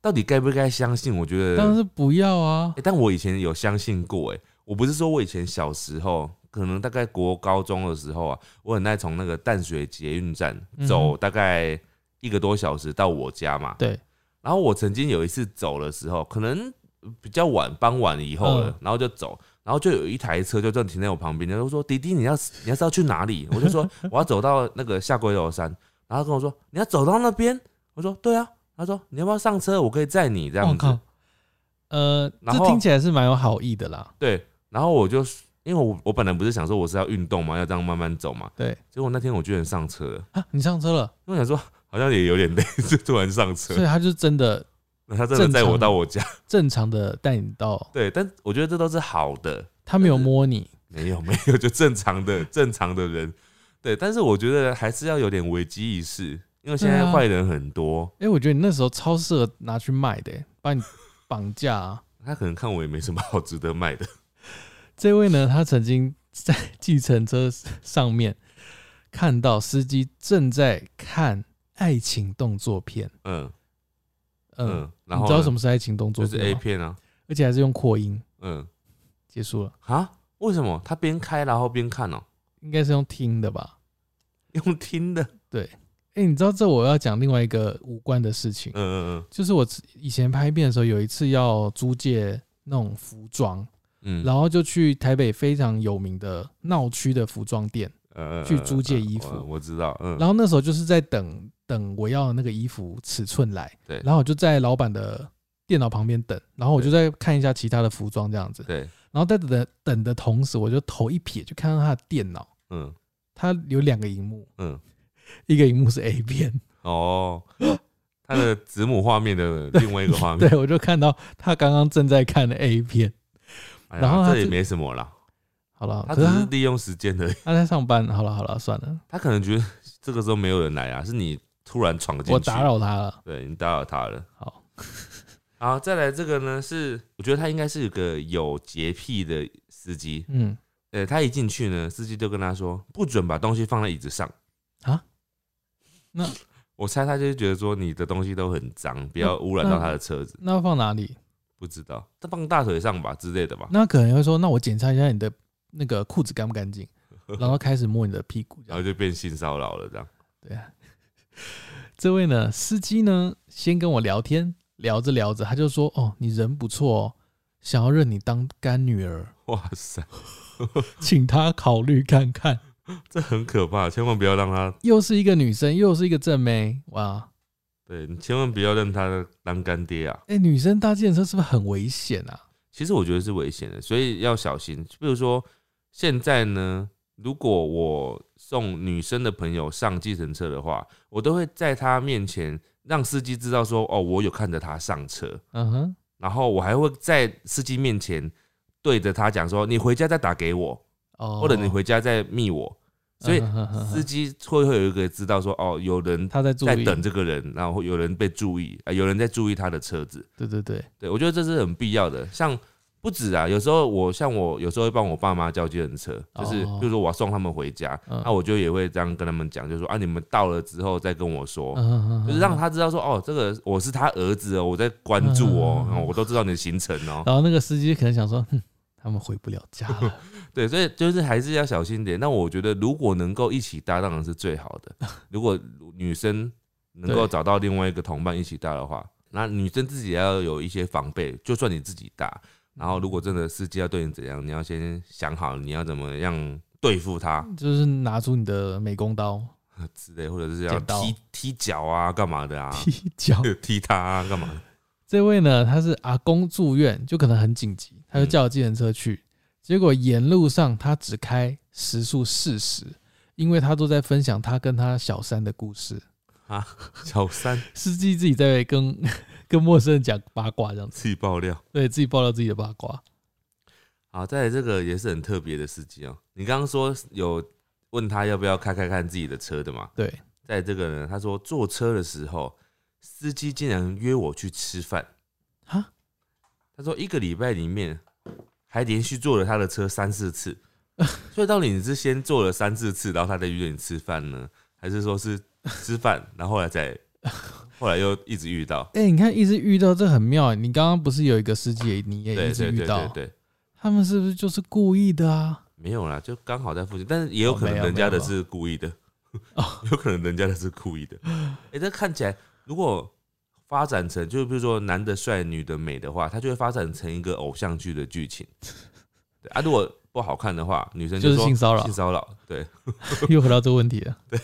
到底该不该相信？我觉得当然是不要啊欸。但我以前有相信过，哎，我不是说我以前小时候，可能大概国高中的时候啊，我很爱从那个淡水捷运站走大概一个多小时到我家嘛。对，然后我曾经有一次走的时候，可能比较晚，傍晚以后了，嗯然后就走，然后就有一台车就正停在我旁边，他就说：“弟弟，你要你要是要去哪里？”我就说：“ 我要走到那个下龟头山。”然后他跟我说：“你要走到那边？”我说：“对啊。”他说：“你要不要上车？我可以载你这样子。”呃，这听起来是蛮有好意的啦。对，然后我就因为我我本来不是想说我是要运动嘛，要这样慢慢走嘛，对结果那天我居然上车了，啊，你上车了，因为我想说好像也有点累，就突然上车所，以他就真的那他真的载我到我家，正常的带你到，对，但我觉得这都是好的，他没有摸你。没有没有，就正常的正常的人，对，但是我觉得还是要有点危机意识，因为现在坏人很多，哎，我觉得你那时候超适合拿去卖的，把你绑架啊。他可能看我也没什么好值得卖的，这位呢，他曾经在计程车上面看到司机正在看爱情动作片。嗯。嗯嗯，，然后你知道什么么是爱情动作片就是 A？片啊，而且还是用扩音。嗯。结束了，啊，为什么？他边开然后边看哦、应该是用听的吧？用听的，对。哎、你知道这我要讲另外一个无关的事情，嗯嗯。就是我以前拍片的时候，有一次要租借那种服装，嗯，然后就去台北非常有名的闹区的服装店，呃去租借衣服。我我知道，嗯，然后那时候就是在等等我要的那个衣服尺寸来，对。然后我就在老板的电脑旁边等，然后我就在看一下其他的服装这样子，对，然后在等等的同时，我就头一撇就看到他的电脑，嗯。他有两个荧幕，嗯，一个荧幕是 A 片，哦，他的子母画面的另外一个画面，对我就看到他刚刚正在看的 A 片，哎呀然后他这也没什么啦，好了，他只可是他利用时间的，他在上班，好了好了，算了，他可能觉得这个时候没有人来啊，是你突然闯进去，我打，扰他了，对你打扰他了。好，好，再来这个呢是，我觉得他应该是有个有洁癖的司机。嗯，呃，他一进去呢，司机就跟他说，不准把东西放在椅子上啊。那 我猜他就是觉得说你的东西都很脏，不要污染到他的车子。那要放哪里？不知道，他放大腿上吧之类的吧。那可能会说，那我检查一下你的那个裤子干不干净，然后开始摸你的屁股，然后就变性骚扰了，这样。对啊。这位呢，司机呢，先跟我聊天，聊着聊着，他就说：“哦，你人不错哦，想要认你当干女儿，哇塞，请他考虑看看。这很可怕，千万不要让他，”又是一个女生，又是一个正妹，哇！对你千万不要认他当干爹啊。哎、女生搭计程车是不是很危险啊？其实我觉得是危险的，所以要小心。比如说现在呢，如果我送女生的朋友上计程车的话，我都会在她面前让司机知道说，哦，我有看着她上车，嗯哼，然后我还会在司机面前对着他讲说，你回家再打给我，哦，或者你回家再密我。所以 司机会会有一个知道说，哦，有人他在在等这个人，然后有人被注意啊，有人在注意他的车子。对对对，对，我觉得这是很必要的。像不止啊，有时候我像我有时候会帮我爸妈叫计程车，就是哦比如说我要送他们回家，嗯那我就也会这样跟他们讲，就是说啊，你们到了之后再跟我说，就是让他知道说哦，这个我是他儿子哦，我在关注哦，嗯然后我都知道你的行程哦。然后那个司机可能想说，哼，他们回不了家了。对，所以就是还是要小心点。那我觉得如果能够一起搭，当然是最好的。如果女生能够找到另外一个同伴一起搭的话，那女生自己也要有一些防备。就算你自己搭，然后如果真的司机要对你怎样，你要先想好你要怎么样对付他就是拿出你的美工刀 之类，或者是要踢踢脚啊，干嘛的啊？踢脚。踢他啊，干嘛？这位呢，他是阿公住院，就可能很紧急，他就嗯叫了计程车去。结果沿路上他只开时速四十，因为他都在分享他跟他小三的故事啊。小三 司机自己在跟 跟陌生人讲八卦，这样子，自己爆料。对自己爆料自己的八卦。好，再来这个也是很特别的司机哦。你刚刚说有问他要不要开开看自己的车的嘛？对，在这个呢，他说坐车的时候，司机竟然约我去吃饭。哈，他说一个礼拜里面还连续坐了他的车三四次，所以到底你是先坐了三四次，然后他再约你吃饭呢，还是说是吃饭，然后后来再后来又一直遇到？哎、你看一直遇到这很妙。你刚刚不是有一个司机也，你也对一直遇到对，对，他们是不是就是故意的啊？没有啦，就刚好在附近，但是也有可能人家的是故意的，哦 有可能人家的是故意的。哎、这看起来如果发展成，就比如说男的帅，女的美的话，它就会发展成一个偶像剧的剧情。对啊，如果不好看的话，女生就是性骚扰性骚扰，对，又回到这个问题了。对，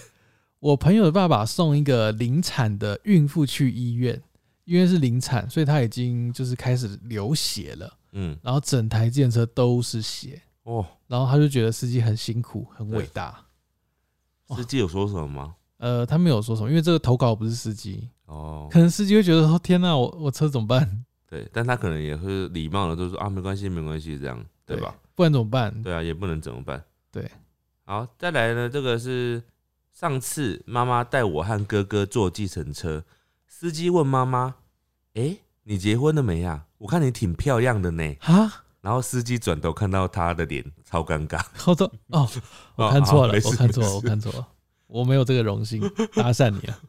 我朋友的爸爸送一个临产的孕妇去医院，因为是临产，所以他已经就是开始流血了，嗯，然后整台自行车都是血，哦，然后他就觉得司机很辛苦，很伟大。司机有说什么吗？呃，他没有说什么，因为这个投稿不是司机，哦，可能司机会觉得说：“天哪、我我车怎么办？对，但他可能也是礼貌的，就说啊，没关系，没关系，这样，对吧？？不然怎么办？对啊，也不能怎么办？对，好，再来呢，这个是上次妈妈带我和哥哥坐计程车，司机问妈妈：“哎、你结婚了没呀？我看你挺漂亮的呢。哈，”然后司机转头看到他的脸，超尴尬。我说哦，我看错了我看错了，我看错了，我没有这个荣幸搭讪你啊。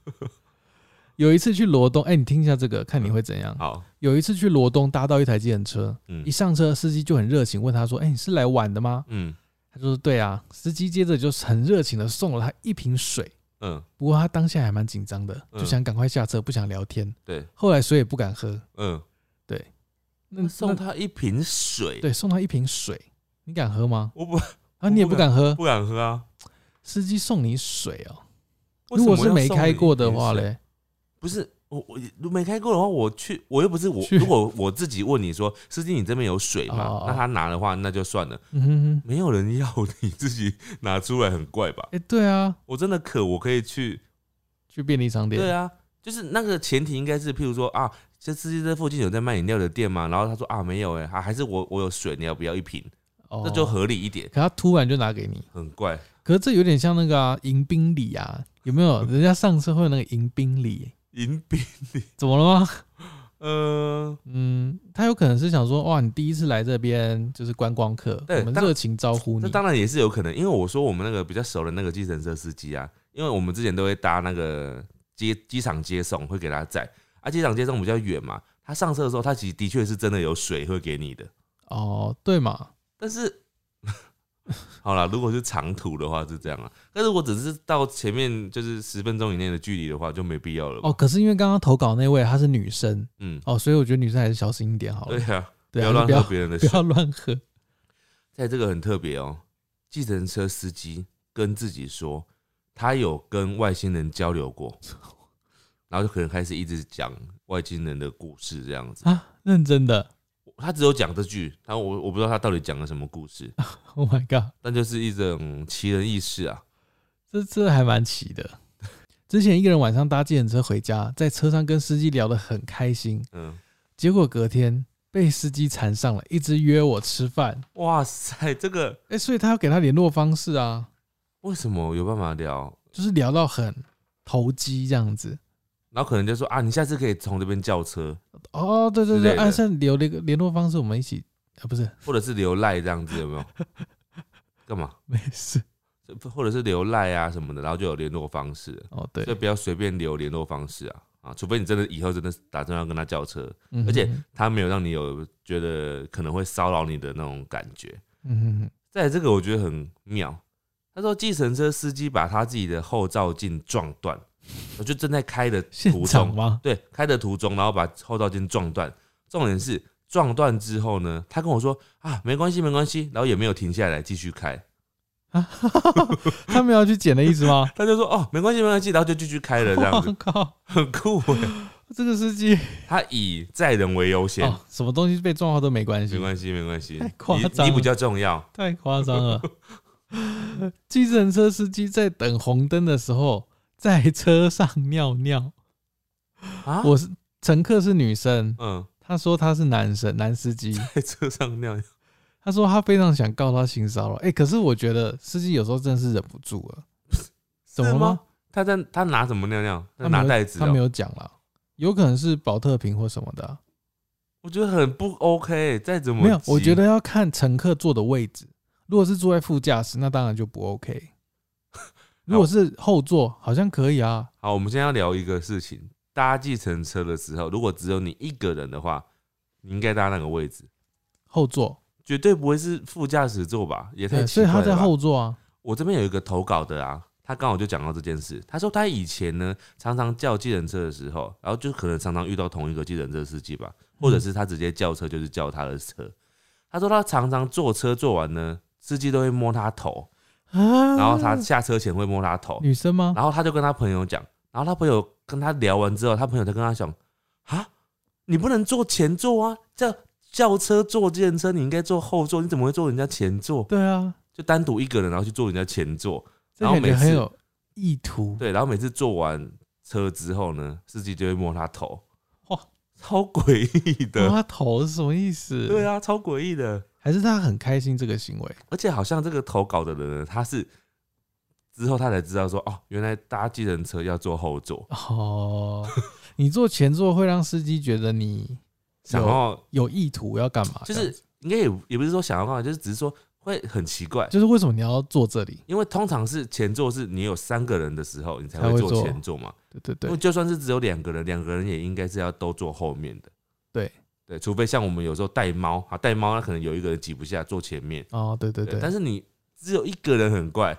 有一次去罗东，哎、你听一下这个，看你会怎样。好，有一次去罗东，搭到一台计程车，嗯一上车，司机就很热情，问他说：“哎、你是来玩的吗嗯？”他就说：“对啊。”司机接着就很热情的送了他一瓶水，嗯，不过他当下还蛮紧张的，嗯就想赶快下车，不想聊天。对，后来水也不敢喝，嗯，那那送他一瓶水，对送他一瓶水，你敢喝吗？我不啊，你也不敢喝，不敢喝啊。司机送你水哦。如果是没开过的话嘞，不是我我如没开过的话，我去我又不是我，如果我自己问你说司机你这边有水吗？那他拿的话那就算了，嗯哼哼，没有人要你自己拿出来很怪吧？哎、对啊，我真的渴，我可以去。去便利商店，对啊，就是那个前提应该是，譬如说啊，这司机这附近有在卖饮料的店吗？然后他说啊没有哎、啊还是我我有水，你要不要一瓶？哦。这就合理一点。可他突然就拿给你，很怪，可是这有点像那个啊迎宾礼啊，有没有？人家上车会有那个迎宾礼，迎宾礼，怎么了吗？呃，嗯，他有可能是想说，哇，你第一次来这边就是观光客，我们热情招呼你。那当然也是有可能，因为我说我们那个比较熟的那个计程车司机啊，因为我们之前都会搭那个接机场接送，会给他载。啊，机场接送比较远嘛，他上车的时候，他其实的确是真的有水会给你的，哦，对嘛，但是。好啦，如果是长途的话是这样啊，但是我只是到前面就是十分钟以内的距离的话就没必要了。哦，可是因为刚刚投稿那位她是女生嗯，哦，所以我觉得女生还是小心一点好了对，啊，不对啊，要乱喝别人的水不。要乱喝。在这个很特别哦，计程车司机跟自己说，他有跟外星人交流过，然后就可能开始一直讲外星人的故事这样子。啊，认真的他只有讲这句，然后我我不知道他到底讲了什么故事，，Oh my god，但就是一种奇人异事啊。这这还蛮奇的。之前一个人晚上搭计程车回家，在车上跟司机聊得很开心，嗯，结果隔天被司机缠上了，一直约我吃饭。哇塞，这个哎、所以他要给他联络方式啊，为什么有办法聊？就是聊到很投机这样子。然后可能就说啊，你下次可以从这边叫车，哦，对对对，之类的按上留了一个联络方式，我们一起啊，不是，或者是留赖这样子，有没有？干嘛？没事。或者是留赖啊什么的，然后就有联络方式。哦，对所以，不要随便留联络方式啊啊！除非你真的以后真的打算要跟他叫车，而且他没有让你有觉得可能会骚扰你的那种感觉。嗯哼哼，再来这个我觉得很妙，他说计程车司机把他自己的后照镜撞断，我就正在开的途中，吗？对，开的途中，然后把后照镜撞断。重点是撞断之后呢，他跟我说啊，没关系，没关系，然后也没有停下来继续开，他们要去捡的意思吗？他就说哦，没关系，没关系，然后就继续开了，这样我子靠，很酷哎。这个司机他以载人为优先，哦，什么东西被撞到都没关系，没关系，没关系太，夸你张了你比较重要。太夸张了。计程车司机在等红灯的时候，在车上尿尿。啊我是乘客是女生，嗯，他说他是男生，男司机。在车上尿尿，他说他非常想告他性骚扰。哎、可是我觉得司机有时候真的是忍不住了。怎么了吗？？他在他拿什么尿尿？他拿袋子、他没哦，有讲了，有可能是保特瓶或什么的啊、我觉得很不 OK。再怎么没有，我觉得要看乘客坐的位置。如果是坐在副驾驶，那当然就不 OK。如果是后座，好像可以啊。好。我们现在要聊一个事情：搭计程车的时候，如果只有你一个人的话，你应该搭哪个位置，后座，绝对不会是副驾驶座吧？也太，奇怪了所以他在后座啊。我这边有一个投稿的啊，他刚好就讲到这件事。他说他以前呢，常常叫计程车的时候，然后就可能常常遇到同一个计程车司机吧，或者是他直接叫车就是叫他的车。他说他常常坐车坐完呢，司机都会摸他头，啊，然后他下车前会摸他头，女生吗？然后他就跟他朋友讲，然后他朋友跟他聊完之后，他朋友就跟他讲啊，你不能坐前座啊，叫轿车坐计程车，你应该坐后座，你怎么会坐人家前座？对啊，就单独一个人，然后去坐人家前座。然后每次很有意图。对，然后每次坐完车之后呢，司机就会摸他头，哇，超诡异的摸的。他头是什么意思？对，啊，超诡异的。还是他很开心这个行为？而且好像这个投稿的人呢，他是之后他才知道说，哦，原来搭计程车要坐后座，哦，你坐前座会让司机觉得你想要有意图要干嘛？就是应该也也不是说想要干嘛，就是只是说会很奇怪。就是为什么你要坐这里？因为通常是前座是你有三个人的时候，你才会坐才会坐前座嘛。对对对因为，就算是只有两个人，两个人也应该是要都坐后面的。对对，除非像我们有时候带猫啊，带猫它可能有一个人挤不下坐前面。哦，对对对。但是你只有一个人很怪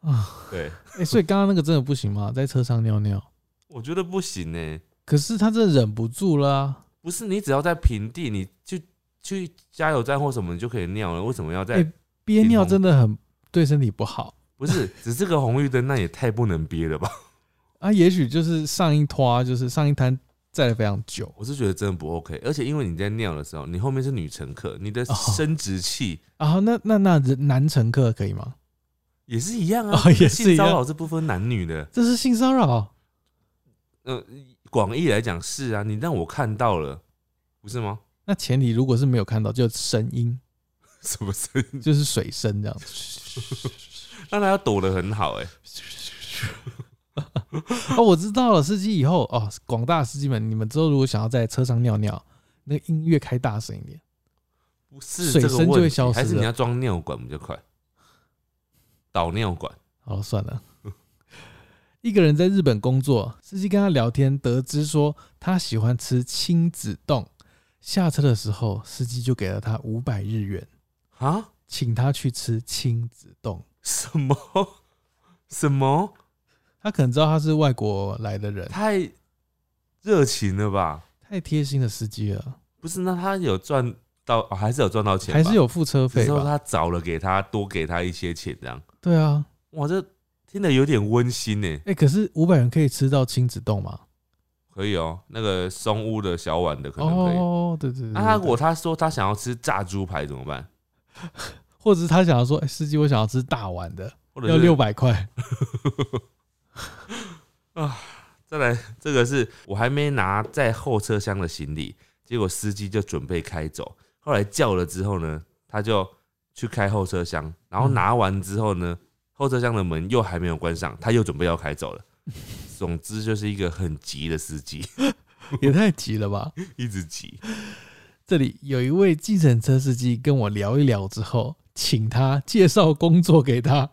啊，对，哎，所以刚刚那个真的不行吗？在车上尿尿？我觉得不行呢、可是他真的忍不住了啊！不是你只要在平地，你去去加油站或什么，你就可以尿了。为什么要在？哎憋尿真的很对身体不好不是，只是个红绿灯，那也太不能憋了吧？啊。也许就是上一拖，就是上一摊载的非常久我是觉得真的不 OK，而且因为你在尿的时候，你后面是女乘客，你的哦生殖器啊。那那那男乘客可以吗？也是一样啊，哦 也是性骚扰是不分男女的。这是性骚扰呃，广义来讲是啊，你让我看到了，不是吗？那前提如果是没有看到，就声音，什么声音？就是水声这样子。让他要躲得很好哎、哦，我知道了，司机以后哦，广大司机们，你们之后如果想要在车上尿尿，那个音乐开大声一点。不是水声就这个会消失还是你要装尿管比较快？导尿管，好，算了。一个人在日本工作，司机跟他聊天，得知说他喜欢吃亲子冻。下车的时候，司机就给了他五百日元，啊？请他去吃亲子冻。什么？什么？他可能知道他是外国来的人，太热情了吧？太贴心的司机了，不是，那他有赚到、哦还是有赚到钱吧？还是有付车只是说？他找了给他多给他一些钱，这样对啊，哇，这听得有点温馨呢。哎、可是五百元可以吃到亲子冻吗？可以哦，那个松屋的小碗的可能可以。哦，对对对那、他如对果他说他想要吃炸猪排怎么办？或者是他想要说，哎、司机，我想要吃大碗的，或者是要六百块。再来，这个是我还没拿在后车厢的行李，结果司机就准备开走。后来叫了之后呢，他就去开后车厢，然后嗯拿完之后呢，后车厢的门又还没有关上，他又准备要开走了。总之就是一个很急的司机，也太急了吧！一直急。这里有一位计程车司机跟我聊一聊之后，请他介绍工作给他。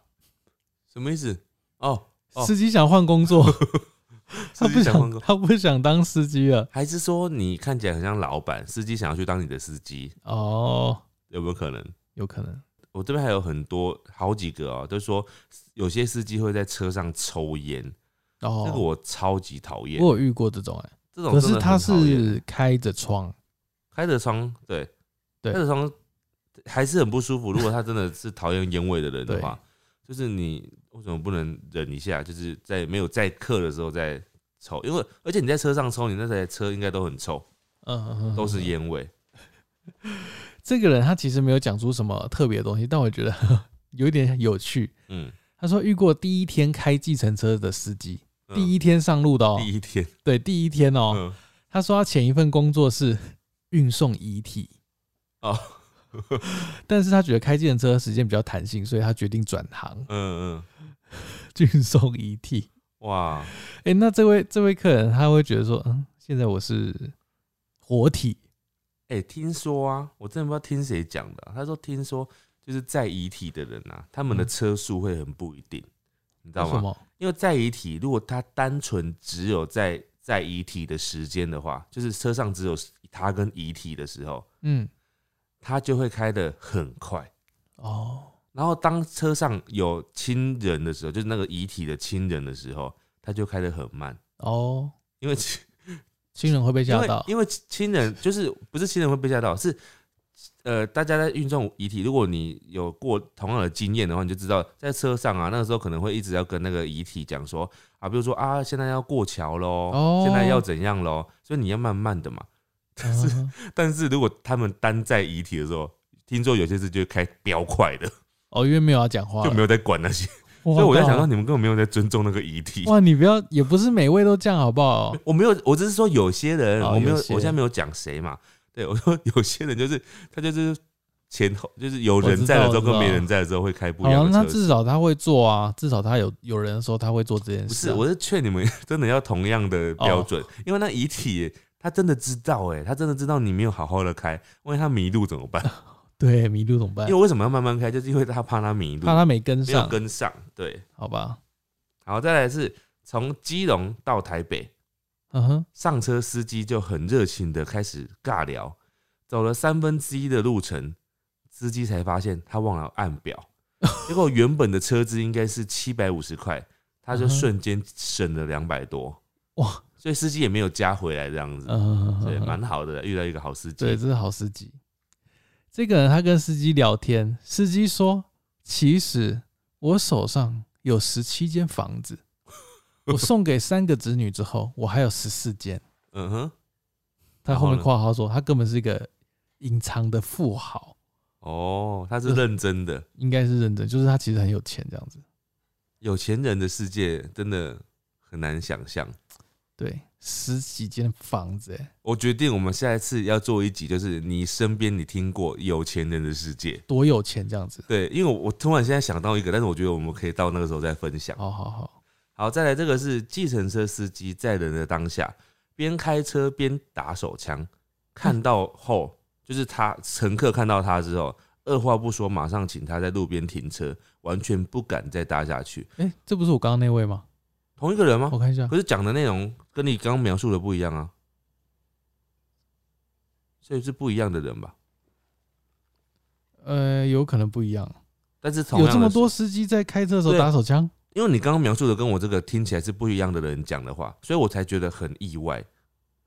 什么意思？哦，哦。司机想换工作，他不机想换工想他不想当司机了。还是说你看起来很像老板，司机想要去当你的司机，哦，有没有可能？有可能。我这边还有很多好几个哦，就是说有些司机会在车上抽烟，哦，这个我超级讨厌。我有遇过这种哎、这种真的可是他很讨厌。是开着窗，开着窗，对，对。开着窗还是很不舒服。如果他真的是讨厌烟味的人的话，就是你为什么不能忍一下？就是在没有载客的时候再抽，因为而且你在车上抽，你那台车应该都很臭，嗯，嗯嗯都是嗯烟味。这个人他其实没有讲出什么特别的东西，但我觉得 有一点有趣。嗯，他说遇过第一天开计程车的司机，嗯。第一天上路的哦，第一天，对，第一天哦，嗯，他说他前一份工作是运送遗体。哦，但是他觉得开计程车时间比较弹性，所以他决定转行。嗯嗯 运送遗体。嗯，哇，哎、那这位这位客人他会觉得说，嗯，现在我是活体哎、听说啊，我真的不知道听谁讲的啊、他说听说就是载遗体的人啊，他们的嗯车速会很不一定，你知道吗？为什么？因为载遗体，如果他单纯只有在在遗体的时间的话，就是车上只有他跟遗体的时候，嗯，他就会开的很快。哦，然后当车上有亲人的时候，就是那个遗体的亲人的时候，他就开得很慢，哦，因为亲 亲人会被吓到，因为亲人就是不是亲人会被吓到，是呃大家在运送遗体，如果你有过同样的经验的话，你就知道在车上啊，那个时候可能会一直要跟那个遗体讲说啊，比如说啊现在要过桥喽，哦。现在要怎样喽，所以你要慢慢的嘛。但是、嗯 但是如果他们单载遗体的时候，听说有些事就开飙快的，哦，因为没有要讲话，就没有在管那些，所以我在想靠说你们根本没有在尊重那个遗体。哇，你不要，也不是每位都这样，好不好？我没有，我只是说有些人，哦我没有，有我现在没有讲谁嘛。对，我说有些人就是他就是前后就是有人在的时候跟没人在的时候会开不一样的车速。至少他会做啊，至少他有有人的时候他会做这件不是，事啊、我是劝你们真的要同样的哦标准，因为那遗体他真的知道，哎，他真的知道你没有好好的开，万一他迷路怎么办？对迷路怎么办因为？为什么要慢慢开，就是因为他怕他迷路，怕他没跟没有上，跟上。对，好吧？好，再来是从基隆到台北，嗯哼，上车司机就很热情的开始尬聊，走了三分之一的路程，司机才发现他忘了按表，结果原本的车资应该是七百五十块，他就嗯哼瞬间省了两百多，哇，所以司机也没有加回来这样子，嗯，对，蛮好的，遇到一个好司机。对，这是好司机。这个人他跟司机聊天，司机说：“其实我手上有十七间房子，我送给三个子女之后，我还有十四间。嗯哼，”他后面括号说，他根本是一个隐藏的富豪，哦，他是认真的，应该是认真，就是他其实很有钱这样子。有钱人的世界真的很难想象。对，十几间房子，哎，我决定，我们下一次要做一集，就是你身边你听过有钱人的世界。多有钱这样子。对，因为我我突然现在想到一个，但是我觉得我们可以到那个时候再分享。好好好，好，再来这个是计程车司机在人的当下，边开车边打手枪，看到后就是他乘客看到他之后，二话不说，马上请他在路边停车，完全不敢再搭下去。哎、这不是我刚刚那位吗？同一个人吗我？看一下，可是讲的内容跟你刚刚描述的不一样啊，所以是不一样的人吧？呃，有可能不一样。但是同有这么多司机在开车的时候打手枪？因为你刚刚描述的跟我这个听起来是不一样的人讲的话，所以我才觉得很意外。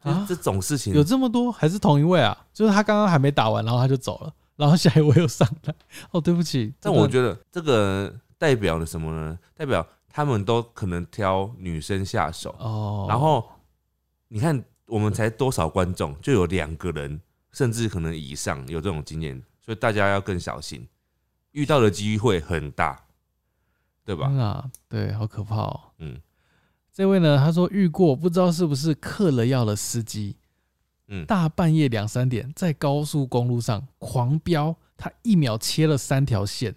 就是啊这种事情有这么多，还是同一位啊？就是他刚刚还没打完，然后他就走了，然后下一位又上来。哦，对不起，但我觉得这个代表了什么呢？代表他们都可能挑女生下手，哦，然后你看我们才多少观众，就有两个人，甚至可能以上有这种经验，所以大家要更小心，遇到的机会很大，对吧？嗯啊，对，好可怕哦。嗯这位呢，他说遇过，不知道是不是嗑了药的司机，嗯，大半夜两三点在高速公路上狂飙，他一秒切了三条线，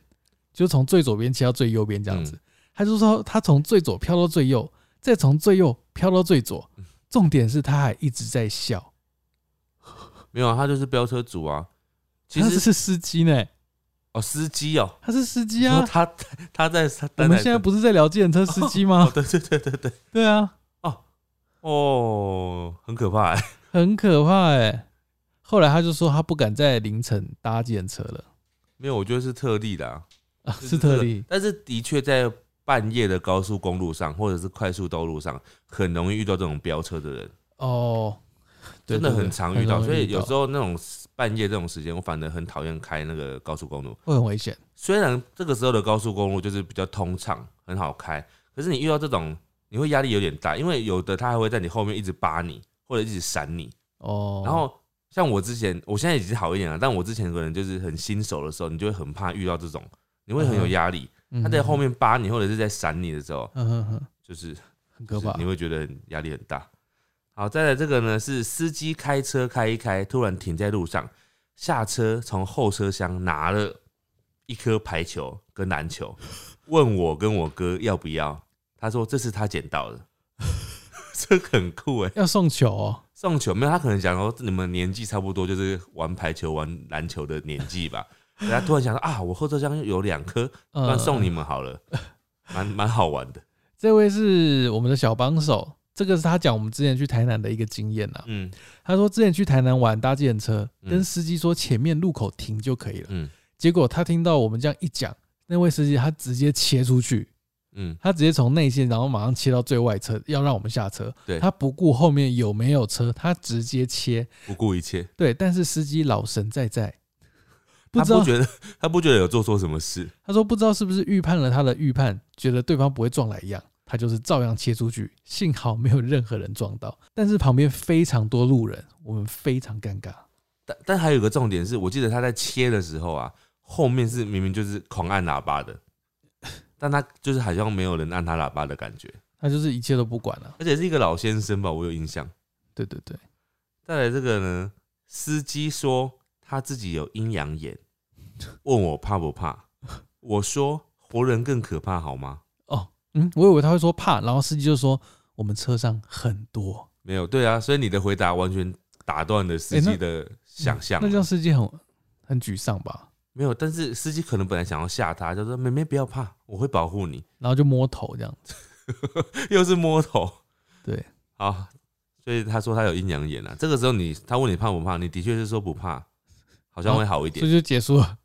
就从最左边切到最右边这样子。嗯他就说他从最左飘到最右，再从最右飘到最左，嗯重点是他还一直在笑。没有啊，他就是飙车主啊。其实他是司机呢，哦，司机哦，他是司机啊。他他在他我们现在不是在聊计程车司机 哦，吗？对对对对对，对啊，哦哦，很可怕哎。很可怕哎、后来他就说他不敢在凌晨搭计程车了，没有，我觉得是特例的、啊，啊，是特例。但是的确在半夜的高速公路上或者是快速道路上，很容易遇到这种飙车的人，哦，真的很常遇到。所以有时候那种半夜这种时间，我反而很讨厌开那个高速公路。会很危险。虽然这个时候的高速公路就是比较通畅，很好开，可是你遇到这种，你会压力有点大，因为有的他还会在你后面一直扒你，或者一直闪你。哦，然后像我之前，我现在已经好一点了，但我之前可能就是很新手的时候，你就会很怕遇到这种，你会很有压力。嗯他在后，面扒你，或者是在闪你的时候，嗯哼哼，就是很可怕你。会觉得很压力很大。好，再来这个呢是司机开车开一开，突然停在路上，下车从后车厢拿了一颗排球跟篮球，问我跟我哥要不要。他说这是他捡到的，这个很酷哎。要送球哦，送球没有，他可能想说你们年纪差不多，就是玩排球、玩篮球的年纪吧。然后他突然想到啊，我后车厢有两颗，不然送你嗯。们好了，蛮蛮好玩的。这位是我们的小帮手，这个是他讲我们之前去台南的一个经验呐。嗯他说之前去台南玩搭计程车，嗯跟司机说前面路口停就可以了，嗯结果他听到我们这样一讲，那位司机他直接切出去，嗯，他直接从内线，然后马上切到最外侧，要让我们下车。对他不顾后面有没有车，他直接切。不顾一切。对，但是司机老神在在，不知道他不觉得 他不觉得有做错什么事，他说不知道是不是预判了他的预判，觉得对方不会撞来一样，他就是照样切出去，幸好没有任何人撞到，但是旁边非常多路人，我们非常尴尬。但但还有一个重点是，我记得他在切的时候啊，后面是明明就是狂按喇叭的，但他就是好像没有人按他喇叭的感觉，他就是一切都不管了。而且是一个老先生吧，我有印象。对对对，再来这个呢，司机说他自己有阴阳眼，问我怕不怕，我说活人更可怕好吗？哦，嗯，我以为他会说怕，然后司机就说我们车上很多，没有，对啊，所以你的回答完全打断了司机的想象、那这样司机很很沮丧吧？没有，但是司机可能本来想要吓他，就说妹妹不要怕，我会保护你，然后就摸头这样子。又是摸头，对，好，所以他说他有阴阳眼啊。这个时候你他问你怕不怕，你的确是说不怕，好像会好一点所以。就结束了。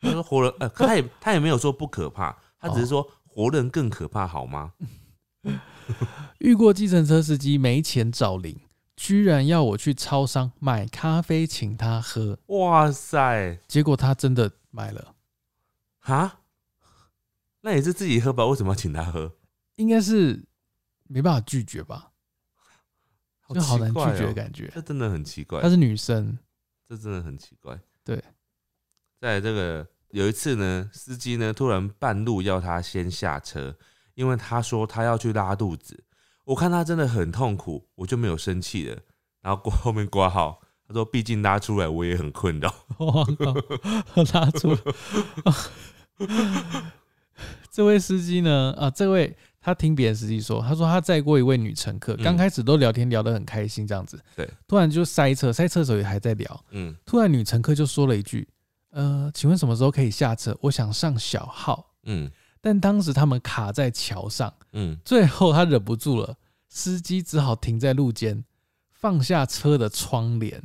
他说活人，呃，他也他也没有说不可怕，他只是说活人更可怕，好吗？遇过计程车司机没钱找零，居然要我去超商买咖啡请他喝，哇塞，结果他真的买了，哈，那也是自己喝吧？为什么要请他喝？应该是没办法拒绝吧，就好难拒奇怪哦绝的感觉。这真的很奇怪她，是女生，这真的很奇怪。对，在这个有一次呢，司机呢突然半路要他先下车，因为他说他要去拉肚子。我看他真的很痛苦，我就没有生气了。然后过 后面挂号，他说毕竟拉出来我也很困扰。我靠，拉出了。这位司机呢？啊，这位他听别的司机说，他说他载过一位女乘客，嗯刚开始都聊天聊得很开心，这样子，对，突然就塞车，塞车的时候也还在聊，嗯，突然女乘客就说了一句：“呃，请问什么时候可以下车？我想上小号。嗯”但当时他们卡在桥上，嗯，最后他忍不住了，司机只好停在路肩，放下车的窗帘，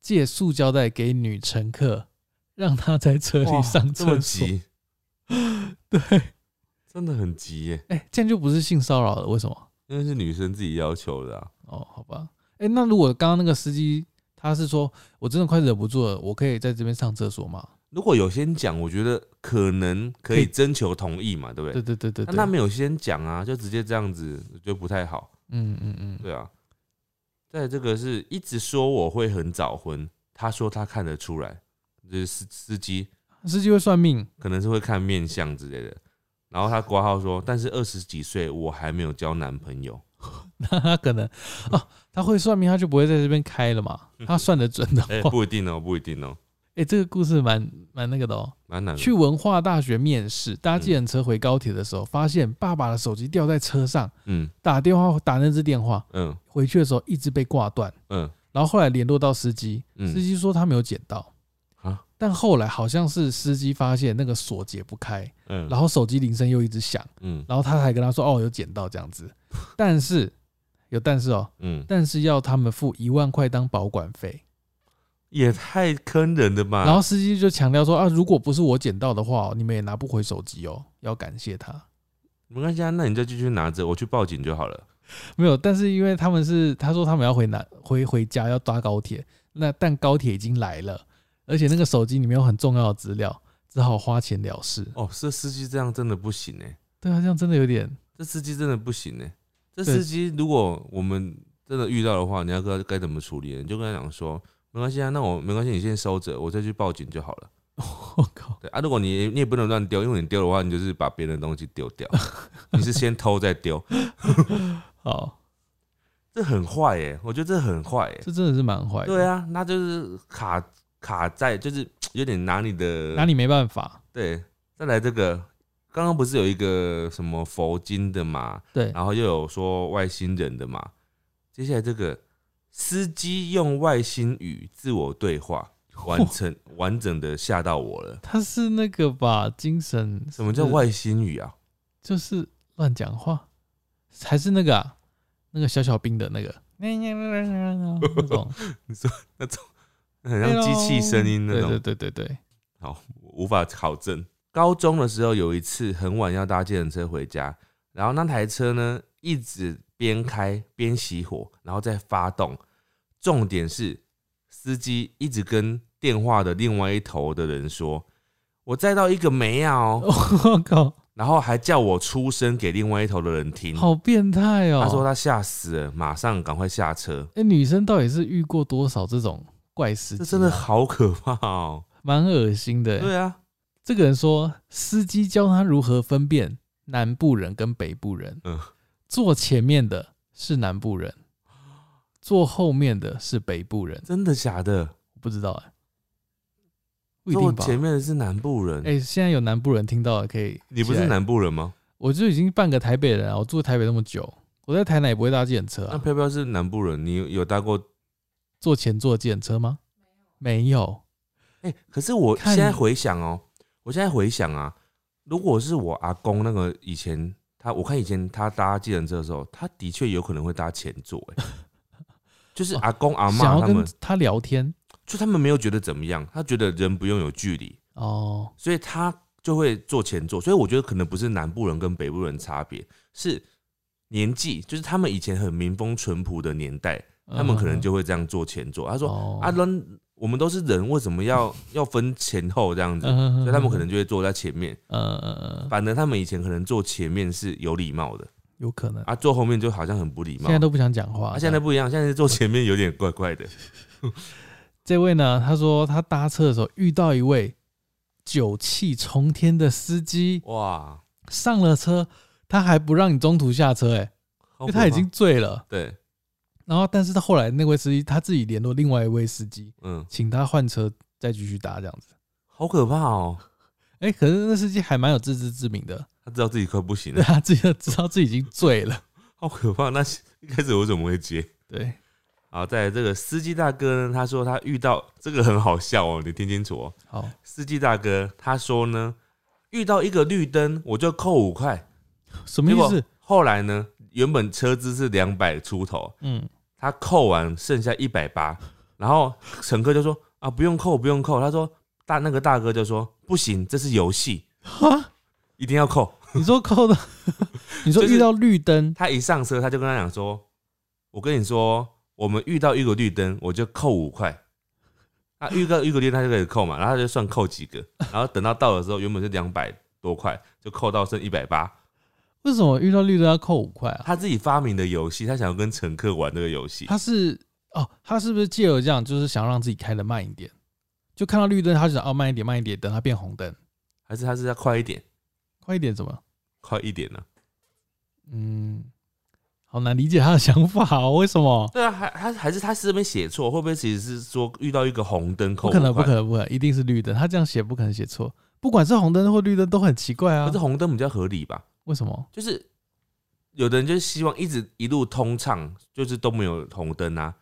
借塑胶袋给女乘客，让她在车里哇上厕所。急，对，真的很急耶，哎、这样就不是性骚扰了？为什么？因为是女生自己要求的啊。哦，好吧。哎、那如果刚刚那个司机他是说我真的快忍不住了，我可以在这边上厕所吗？如果有先讲，我觉得可能可可以以征求同意嘛，对不对对？对对对对，但他没有先讲啊，就直接这样子，就不太好。嗯嗯嗯，对啊，在这个是一直说我会很早婚，他说他看得出来，就是司司机司机会算命，可能是会看面相之类的。然后他挂号说，但是二十几岁我还没有交男朋友。那他可能哦，他会算命，他就不会在这边开了嘛。他算得准的话，哎、哎、不一定哦，不一定哦，哎这个故事蛮蛮那个的哦。蛮难的。去文化大学面试，搭计程车回高铁的时候，发现爸爸的手机掉在车上，嗯。打电话打那只电话，嗯。回去的时候一直被挂断，嗯。然后后来联络到司机，嗯。司机说他没有捡到，啊？但后来好像是司机发现那个锁解不开，嗯，然后手机铃声又一直响，嗯。然后他还跟他说哦有捡到这样子，但是有但是哦，嗯，但是要他们付一万块当保管费，也太坑人了吧？然后司机就强调说啊，如果不是我捡到的话，你们也拿不回手机哦，要感谢他。没关系啊，那你就继续拿着，我去报警就好了。没有，但是因为他们是他说他们要回南回回家要搭高铁，那但高铁已经来了，而且那个手机里面有很重要的资料，只好花钱了事。哦，这司机这样真的不行哎、对啊，这样真的有点这司机真的不行哎、这司机如果我们真的遇到的话，你要该该怎么处理？你就跟他讲说，没关系啊，那我没关系，你先收着，我再去报警就好了。我靠，对啊，如果你你也不能乱丢，因为你丢的话，你就是把别人的东西丢掉，你是先偷再丢，好，这很坏耶、我觉得这很坏耶、这真的是蛮坏的。对，啊，那就是卡卡在，就是有点拿你的拿你没办法。对。再来这个，刚刚不是有一个什么佛经的嘛，对，然后又有说外星人的嘛，接下来这个司机用外星语自我对话，完成完整的吓到我了。他是那个吧，精神什么叫？外星语啊？就是乱讲话，还是那个啊，那个小小兵的那个那种 你说那种很像机器声音那种，对对对对对，好无法考证。高中的时候有一次很晚要搭计程车回家，然后那台车呢一直边开边熄火，然后再发动。重点是司机一直跟电话的另外一头的人说：“我载到一个没啊哦。我靠，”然后还叫我出声给另外一头的人听。好变态哦！他说他吓死了，马上赶快下车。哎、女生到底是遇过多少这种怪司机、啊？这真的好可怕哦！蛮恶心的。对啊，这个人说，司机教他如何分辨南部人跟北部人。嗯坐前面的是南部人，坐后面的是北部人。真的假的？我不知道哎、不一坐定吧？前面的是南部人。哎、现在有南部人听到了可以。你不是？南部人吗？我就已经半个台北人了。我住台北那么久，我在台南也不会搭计程车啊。那飘飘是南部人，你有有搭过？坐前座计程车吗？没有。哎、可是我看现在回想哦、我现在回想啊，如果是我阿公那个以前他，我看以前他搭计程车的时候，他的确有可能会搭前座、哎，就是阿公阿妈他们，他聊天就他们没有觉得怎么样，他觉得人不用有距离，哦。所以他就会坐前座。所以我觉得可能不是南部人跟北部人差别，是年纪，就是他们以前很民风淳朴的年代，他们可能就会这样做前座。他说哦啊，人我们都是人，为什么要 要分前后这样子？嗯所以他们可能就会坐在前面。呃反正他们以前可能坐前面是有礼貌的，有可能，啊，坐后面就好像很不礼貌。现在都不想讲话。啊，现在不一样，现在坐前面有点怪怪的。这位呢，他说他搭车的时候遇到一位酒气冲天的司机，哇，上了车他还不让你中途下车、欸，哎，因为他已经醉了。对，然后，但是他后来那位司机他自己联络另外一位司机，嗯，请他换车再继续搭这样子。好可怕哦。哎、可是那司机还蛮有自知之明的，他知道自己快不行了，他自己知道自己已经醉了。好可怕。那一开始我怎么会接？对，好，再来这个司机大哥呢，他说他遇到这个很好笑哦，你听清楚哦。好，司机大哥他说呢，遇到一个绿灯我就扣五块，什么意思？后来呢，原本车资是两百出头，嗯，他扣完剩下一百八，然后乘客就说啊不用扣不用扣，他说大那个大哥就说不行，这是游戏，哈，一定要扣。你说扣的，你说遇到绿灯，他一上车他就跟他讲说，我跟你说，我们遇到一个绿灯我就扣五块。他遇到一个绿灯他就可以扣嘛，然后他就算扣几个，然后等到到的时候原本是两百多块，就扣到剩一百八。为什么遇到绿灯要扣五块啊？他自己发明的游戏，他想要跟乘客玩这个游戏。他是哦，他是不是借由这样，就是想让自己开的慢一点？就看到绿灯，他就想哦慢一点，慢一点，等它变红灯，还是他是要快一点，快一点怎么？快一点呢、嗯，好难理解他的想法哦，为什么？对啊，还还还是他是这边写错，会不会其实是说遇到一个红灯扣不可能，不可能，不可能，一定是绿灯。他这样写不可能写错，不管是红灯或绿灯都很奇怪啊可是。红灯比较合理吧？为什么？就是有的人就是希望一直一路通畅，就是都没有红灯啊。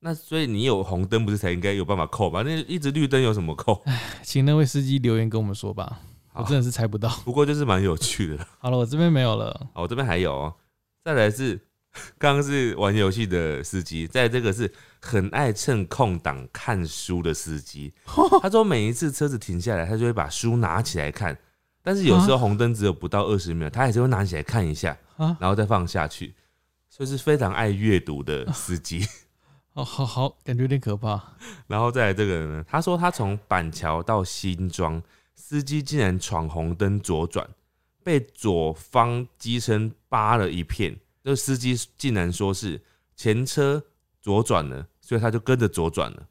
那所以你有红灯不是才应该有办法扣吧？那一直绿灯有什么扣？请那位司机留言跟我们说吧，我真的是猜不到。不过就是蛮有趣的。好了，我这边没有了。好，我这边还有哦，再来是刚刚是玩游戏的司机，在这个是很爱趁空档看书的司机。他说每一次车子停下来，他就会把书拿起来看，但是有时候红灯只有不到二十秒，他还是会拿起来看一下，啊，然后再放下去，所以是非常爱阅读的司机。好好好，感觉有点可怕。然后再来这个人呢，他说他从板桥到新庄，司机竟然闯红灯左转，被左方机身扒了一片。这个司机竟然说是前车左转了，所以他就跟着左转了。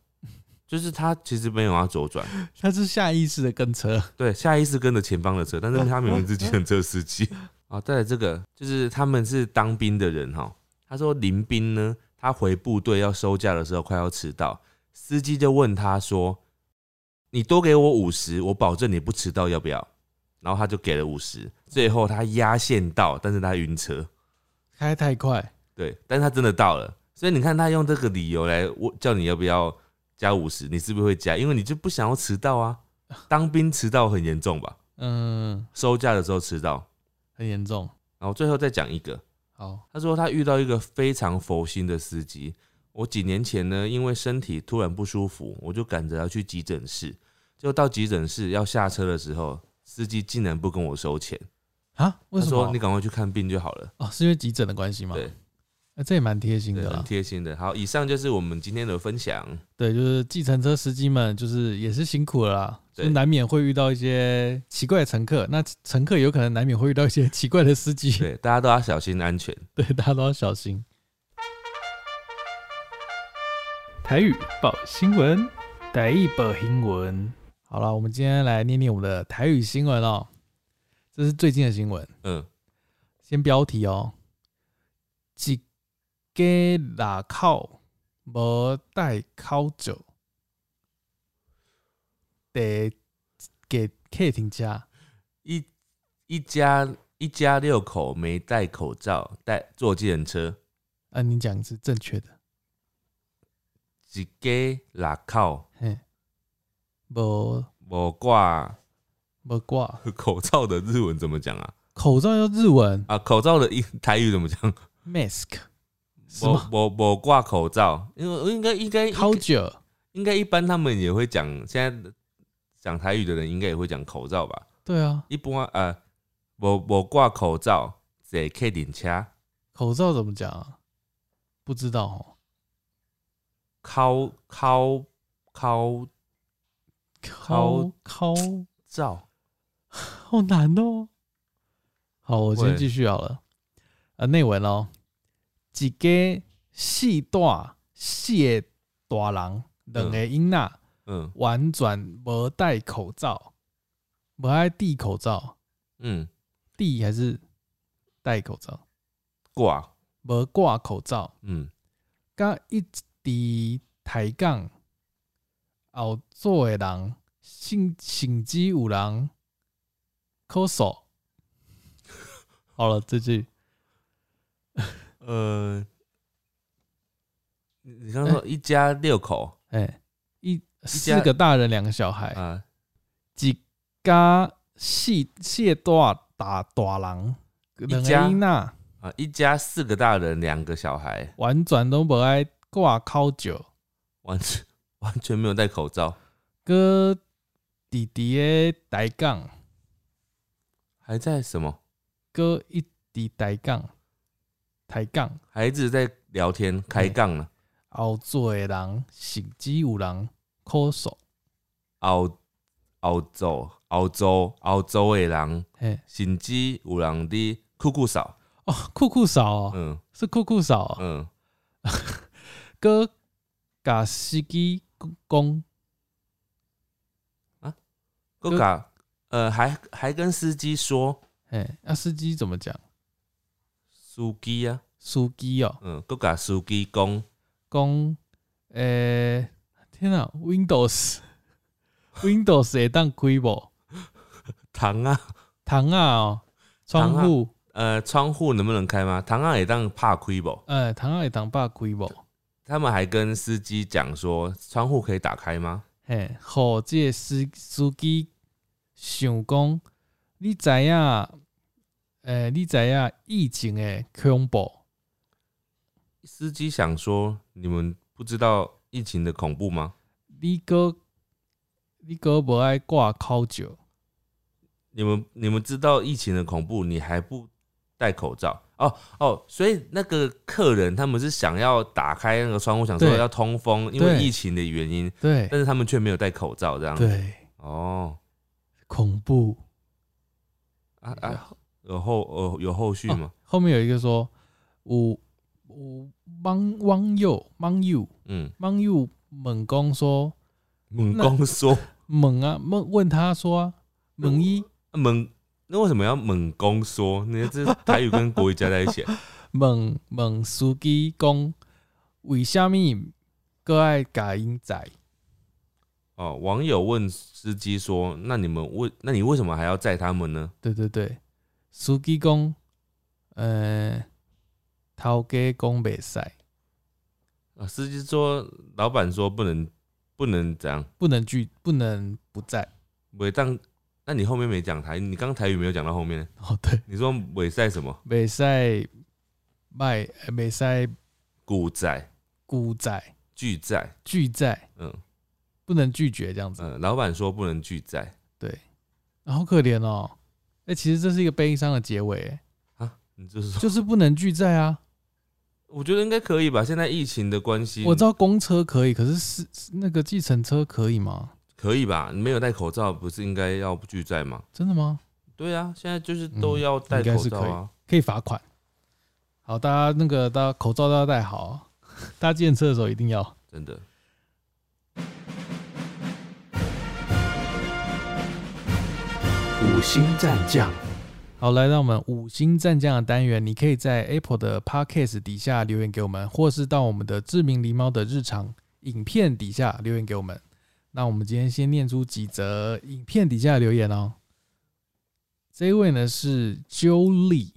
就是他其实没有要左转，他是下意识的跟车，对，下意识跟着前方的车，但是他明明是计程车司机。啊，再来这个就是他们是当兵的人哈。他说林兵呢，他回部队要收假的时候快要迟到，司机就问他说：“你多给我五十，我保证你不迟到，要不要？”然后他就给了五十，最后他压线到，但是他晕车，开太快。对，但是他真的到了，所以你看他用这个理由来问叫你要不要加五十，你是不是会加？因为你就不想要迟到啊。当兵迟到很严重吧？嗯，收假的时候迟到，很严重。然后最后再讲一个，好，他说他遇到一个非常佛心的司机。我几年前呢，因为身体突然不舒服，我就赶着要去急诊室。就到急诊室要下车的时候，司机竟然不跟我收钱，啊？为什么他说你？赶快去看病就好了。哦，是因为急诊的关系吗？对，那这也蛮贴心的，很。贴心的。好，以上就是我们今天的分享。对，就是计程车司机们，就是也是辛苦了啦，就难免会遇到一些奇怪的乘客。那乘客有可能难免会遇到一些奇怪的司机，对，大家都要小心安全。对，大家都要小心。台语报新闻，台语报新闻。好了，我们今天来念念我们的台语新闻哦。这是最近的新闻，嗯，先标题哦。一家拉口无戴口罩，得给客厅家。一一家一家六口没戴口罩，戴坐计程车，啊，你讲是正确的。一家拉口。嘿，无。无挂。无挂。口罩的日文怎么讲啊？口罩要日文。啊，口罩的英台语怎么讲？mask。是我吗？我我挂口罩，因为应该应该应该口罩应该一般他们也会讲，现在讲台语的人应该也会讲口罩吧？对啊，一般呃，我我挂口罩，坐客顶车，口罩怎么讲啊？不知道哦。靠靠靠考口罩，好难哦。好，我先会继续好了。呃，内文哦，一个四大四个大人，两个囡仔，嗯。完全无戴口罩，无爱戴口罩，嗯，戴还是戴口罩？挂，无挂口罩，嗯。甲一伫抬杠后座的人，甚甚至有人咳嗽。好了，这句呃，你你刚刚说一家六口？哎、一家四个大人，两个小孩，啊，一家四四大大大人，两个家囡仔，啊，一家四个大人，两个小孩，完全都无爱挂口罩，完全完全没有戴口罩，哥弟弟的抬杠，还在什么？哥一弟抬杠，抬杠。孩子在聊天开杠了，后座的人甚至有人咳嗽，澳澳洲澳洲澳洲的人，嘿，甚至有人伫酷酷扫，哦，酷酷嫂哦，嗯。是酷酷嫂哦，嗯，哥甲司机讲，够嘎，呃，还还跟司机说。嘿，那司机怎么讲？司机啊，司机哦，嗯，够嘎司机讲，讲，诶、天啊，Windows Windows 会当开无？糖啊，窗啊哦，窗户，呃，窗户能不能开吗？糖啊会当怕开不？呃，窗啊会当拍开无？他们还跟司机讲说，窗户可以打开吗？嘿，互这个司司机想讲，你知影，诶、你知影疫情的恐怖？司机想说，你们不知道疫情的恐怖吗？你哥，你哥无爱挂口罩，你们你们知道疫情的恐怖，你还不戴口罩？哦哦，所以那个客人他们是想要打开那个窗户，想说要通风，因为疫情的原因，对但是他们却没有戴口罩，这样。对，哦恐怖。啊啊，有后呃有后续吗？后面有一个说，有有网网友网友嗯，网友猛攻说，猛攻说猛啊问问他说啊，问伊猛，那为什么要猛攻说？你这台语跟国语加在一起啊，问问司机公，为什么个爱甲因载？哦，网友问司机说：“那你们为那你为什么还要载他们呢对对对，司机讲，呃，头家讲袂使，？”啊，司机说：“老板说不能不能这样，不能拒，不能不在。尾当。”那你后面没讲台，你刚刚台语没有讲到后面，哦，对，你说袂赛什么？袂使卖，袂使股债、股债拒债，拒债，嗯不能拒绝这样子。嗯，老板说不能拒债对，啊好可怜哦。哎、其实这是一个悲伤的结尾，哎啊，你这是说，就是不能拒载啊。我觉得应该可以吧？现在疫情的关系，我知道公车可以，可是是是那个计程车可以吗？可以吧？你没有戴口罩，不是应该要拒载吗？真的吗？对啊，现在就是都要戴口罩啊。可以罚款。好，大家那个大家口罩都要戴好啊，搭计程车的时候一定要。真的。五星战将，好，来到我们五星战将的单元，你可以在 Apple 的 Podcast 底下留言给我们，或是到我们的志明狸猫的日常影片底下留言给我们。那我们今天先念出几则影片底下的留言哦。这一位呢是 Jolie，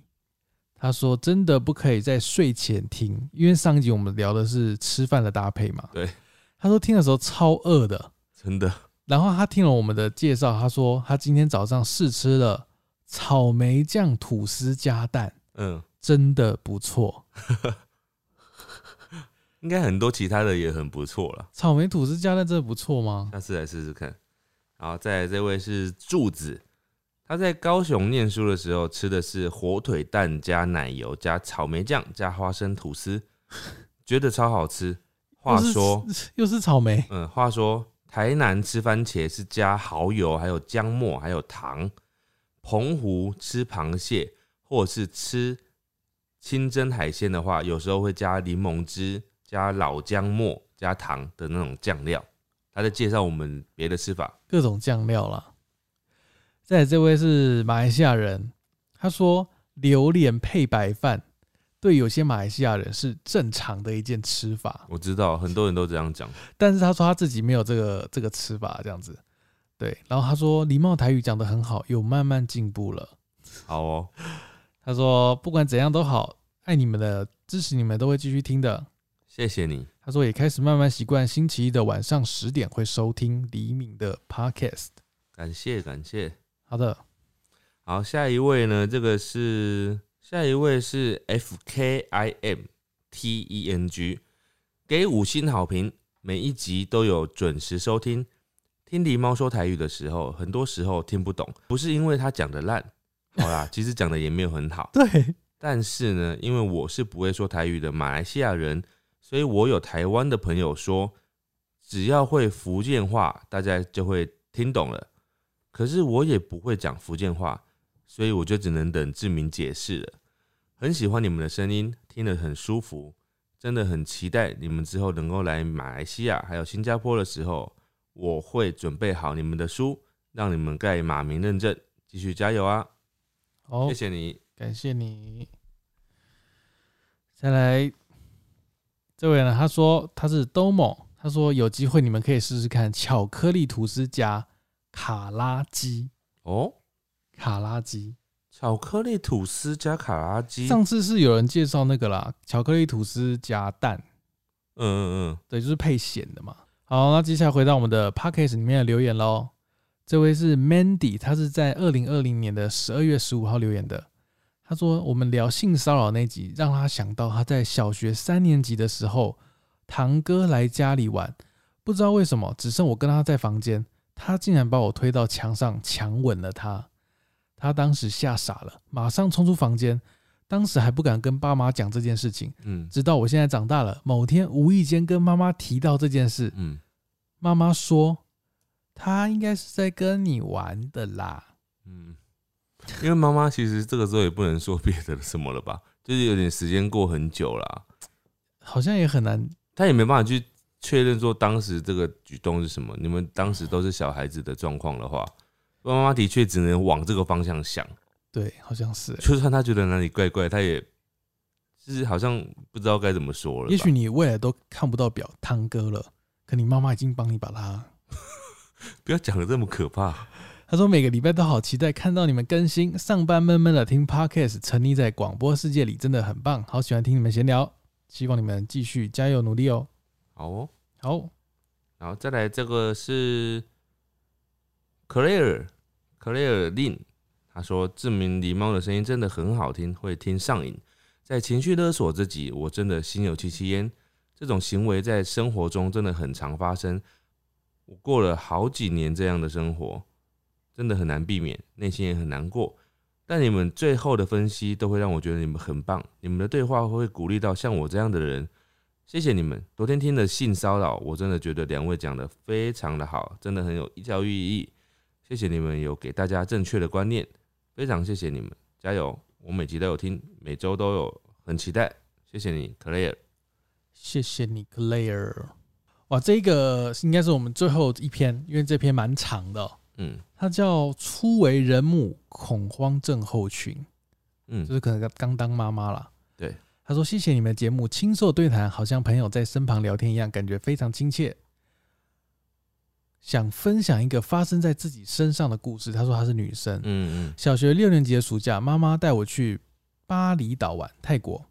他说真的不可以在睡前听，因为上一集我们聊的是吃饭的搭配嘛。对，他说听的时候超饿的，真的，然后他听了我们的介绍，他说他今天早上试吃了草莓酱吐司加蛋，嗯，真的不错。应该很多其他的也很不错了，草莓吐司加蛋真的不错吗？下次来试试看。然后再来这位是柱子，他在高雄念书的时候吃的是火腿蛋加奶油加草莓酱加花生吐司，觉得超好吃。话说，又是草莓，嗯，话说台南吃番茄是加蚝油，还有姜末，还有糖；澎湖吃螃蟹或者是吃清蒸海鲜的话，有时候会加柠檬汁、加老姜末、加糖的那种酱料。他在介绍我们别的吃法。各种酱料啦。再这位是马来西亚人，他说榴莲配白饭，对有些马来西亚人是正常的一件吃法，我知道很多人都这样讲，但是他说他自己没有这个这个吃法，这样子。对，然后他说礼貌台语讲得很好，有慢慢进步了。好哦，他说不管怎样都好，爱你们的，支持你们，都会继续听的。谢谢你。他说也开始慢慢习惯星期一的晚上十点会收听黎明的 podcast。感谢感谢。好的，好，下一位呢？这个是下一位是 F K I M T E N G，给五星好评，每一集都有准时收听。听狸猫说台语的时候，很多时候听不懂，不是因为他讲的烂，好啦，其实讲的也没有很好。对，但是呢，因为我是不会说台语的马来西亚人，所以我有台湾的朋友说，只要会福建话，大家就会听懂了。可是我也不会讲福建话，所以我就只能等志明解释了。很喜欢你们的声音，听得很舒服，真的很期待你们之后能够来马来西亚还有新加坡的时候，我会准备好你们的书，让你们盖马名认证，继续加油啊！好谢，谢你。感谢你。再来，这位呢，他说他是 Domo，他说有机会你们可以试试看巧克力吐司加卡拉鸡，哦，卡拉鸡。巧克力吐司加卡拉鸡，嗯上次是有人介绍那个啦，巧克力吐司加蛋，嗯嗯嗯对，就是配咸的嘛。好，那接下来回到我们的 p o c k e t 里面的留言喽。这位是 Mandy，他是在二零二零年的十二月十五号留言的。他说我们聊性骚扰那集，让他想到他在小学三年级的时候，堂哥来家里玩，不知道为什么只剩我跟他在房间，他竟然把我推到墙上强吻了他。他当时吓傻了，马上冲出房间，当时还不敢跟爸妈讲这件事情。嗯直到我现在长大了，某天无意间跟妈妈提到这件事，嗯，妈妈说他应该是在跟你玩的啦。嗯，因为妈妈其实这个时候也不能说别的什么了吧，就是有点时间过很久了啊，好像也很难，他也没办法去确认说当时这个举动是什么。你们当时都是小孩子的状况的话，妈妈的确只能往这个方向想。对，好像是欸。就算她觉得哪里怪怪，她也就是好像不知道该怎么说了。也许你未来都看不到表汤哥了，可你妈妈已经帮你把它。不要讲的这么可怕。他说每个礼拜都好期待看到你们更新，上班闷闷的听 podcast，沉溺在广播世界里，真的很棒，好喜欢听你们闲聊，希望你们继续加油努力哦。好哦，好，然后再来这个是 Claire Claire Lin，他说志明狸猫的声音真的很好听，会听上瘾。在情绪勒索自己，我真的心有戚戚焉。这种行为在生活中真的很常发生。我过了好几年这样的生活，真的很难避免，内心也很难过。但你们最后的分析都会让我觉得你们很棒，你们的对话会鼓励到像我这样的人。谢谢你们。昨天听的性骚扰，我真的觉得两位讲的非常的好，真的很有教育意义。谢谢你们有给大家正确的观念，非常谢谢你们，加油！我每集都有听，每周都有，很期待。谢谢你，Claire。谢谢你，Claire。哇，这个应该是我们最后一篇，因为这篇蛮长的哦、嗯它叫初为人母恐慌症候群，嗯就是可能刚刚当妈妈啦。对，他说谢谢你们的节目，亲受对谈，好像朋友在身旁聊天一样，感觉非常亲切。想分享一个发生在自己身上的故事。她说她是女生，嗯嗯小学六年级的暑假，妈妈带我去巴厘岛玩，泰国。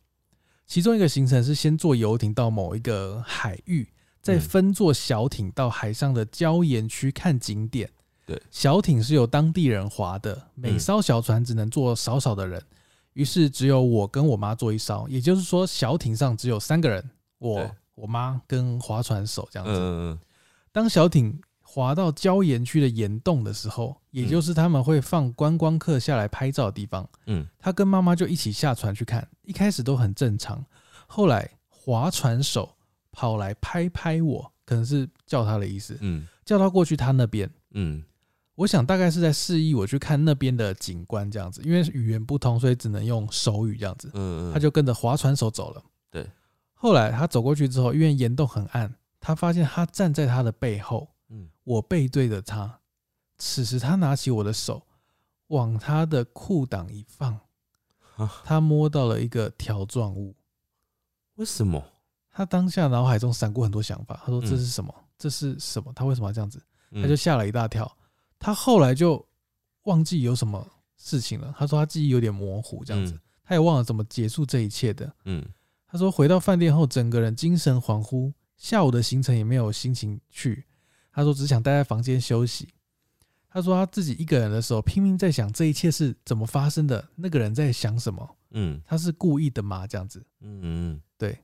其中一个行程是先坐游艇到某一个海域，再嗯分坐小艇到海上的礁岩区看景点。对，小艇是由当地人划的，每嗯艘小船只能坐少少的人，于是只有我跟我妈坐一艘，也就是说小艇上只有三个人，我、我妈跟划船手这样子。嗯嗯当小艇滑到礁岩区的岩洞的时候，也就是他们会放观光客下来拍照的地方，嗯。他跟妈妈就一起下船去看，一开始都很正常，后来划船手跑来拍拍我，可能是叫他的意思，嗯。叫他过去他那边。嗯。我想大概是在示意我去看那边的景观这样子，因为语言不通，所以只能用手语这样子。嗯，他就跟着划船手走了。对，后来他走过去之后，因为岩洞很暗，他发现他站在他的背后，嗯我背对着他。此时他拿起我的手，往他的裤裆一放啊，他摸到了一个条状物。为什么？他当下脑海中闪过很多想法，他说：“嗯这是什么？这是什么？他为什么要这样子？”他他就吓了一大跳。他后来就忘记有什么事情了。他说他记忆有点模糊，这样子，他也忘了怎么结束这一切的。嗯他说回到饭店后，整个人精神恍惚，下午的行程也没有心情去。他说只想待在房间休息。他说他自己一个人的时候，拼命在想这一切是怎么发生的，那个人在想什么，嗯他是故意的吗？这样子，嗯嗯对。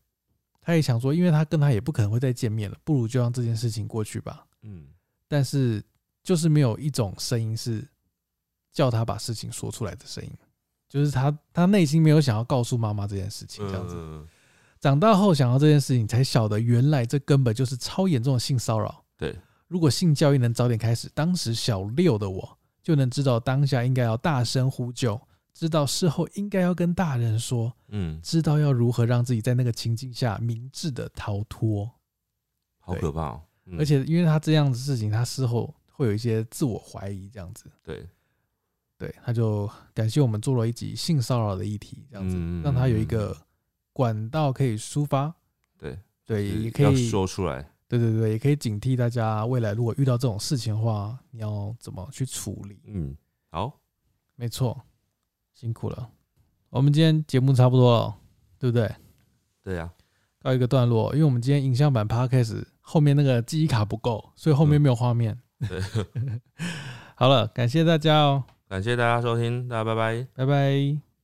他也想说，因为他跟他也不可能会再见面了，不如就让这件事情过去吧。嗯但是就是没有一种声音是叫他把事情说出来的声音，就是他他内心没有想要告诉妈妈这件事情，这样子。嗯长大后想到这件事情，才晓得原来这根本就是超严重的性骚扰。对，如果性教育能早点开始，当时小六的我就能知道当下应该要大声呼救，知道事后应该要跟大人说，嗯，知道要如何让自己在那个情境下明智的逃脱。好可怕哦。嗯而且因为他这样的事情，他事后会有一些自我怀疑，这样子。对，对，他就感谢我们做了一集性骚扰的议题，这样子、嗯让他有一个管道可以抒发。对对，也可以说出来。对对对，也可以警惕大家未来如果遇到这种事情的话，你要怎么去处理？嗯，好，没错，辛苦了。我们今天节目差不多了，对不对？对啊，告一个段落，因为我们今天影像版 podcast 后面那个记忆卡不够，所以后面没有画面。对，好了，感谢大家哦，感谢大家收听，大家拜拜。拜拜。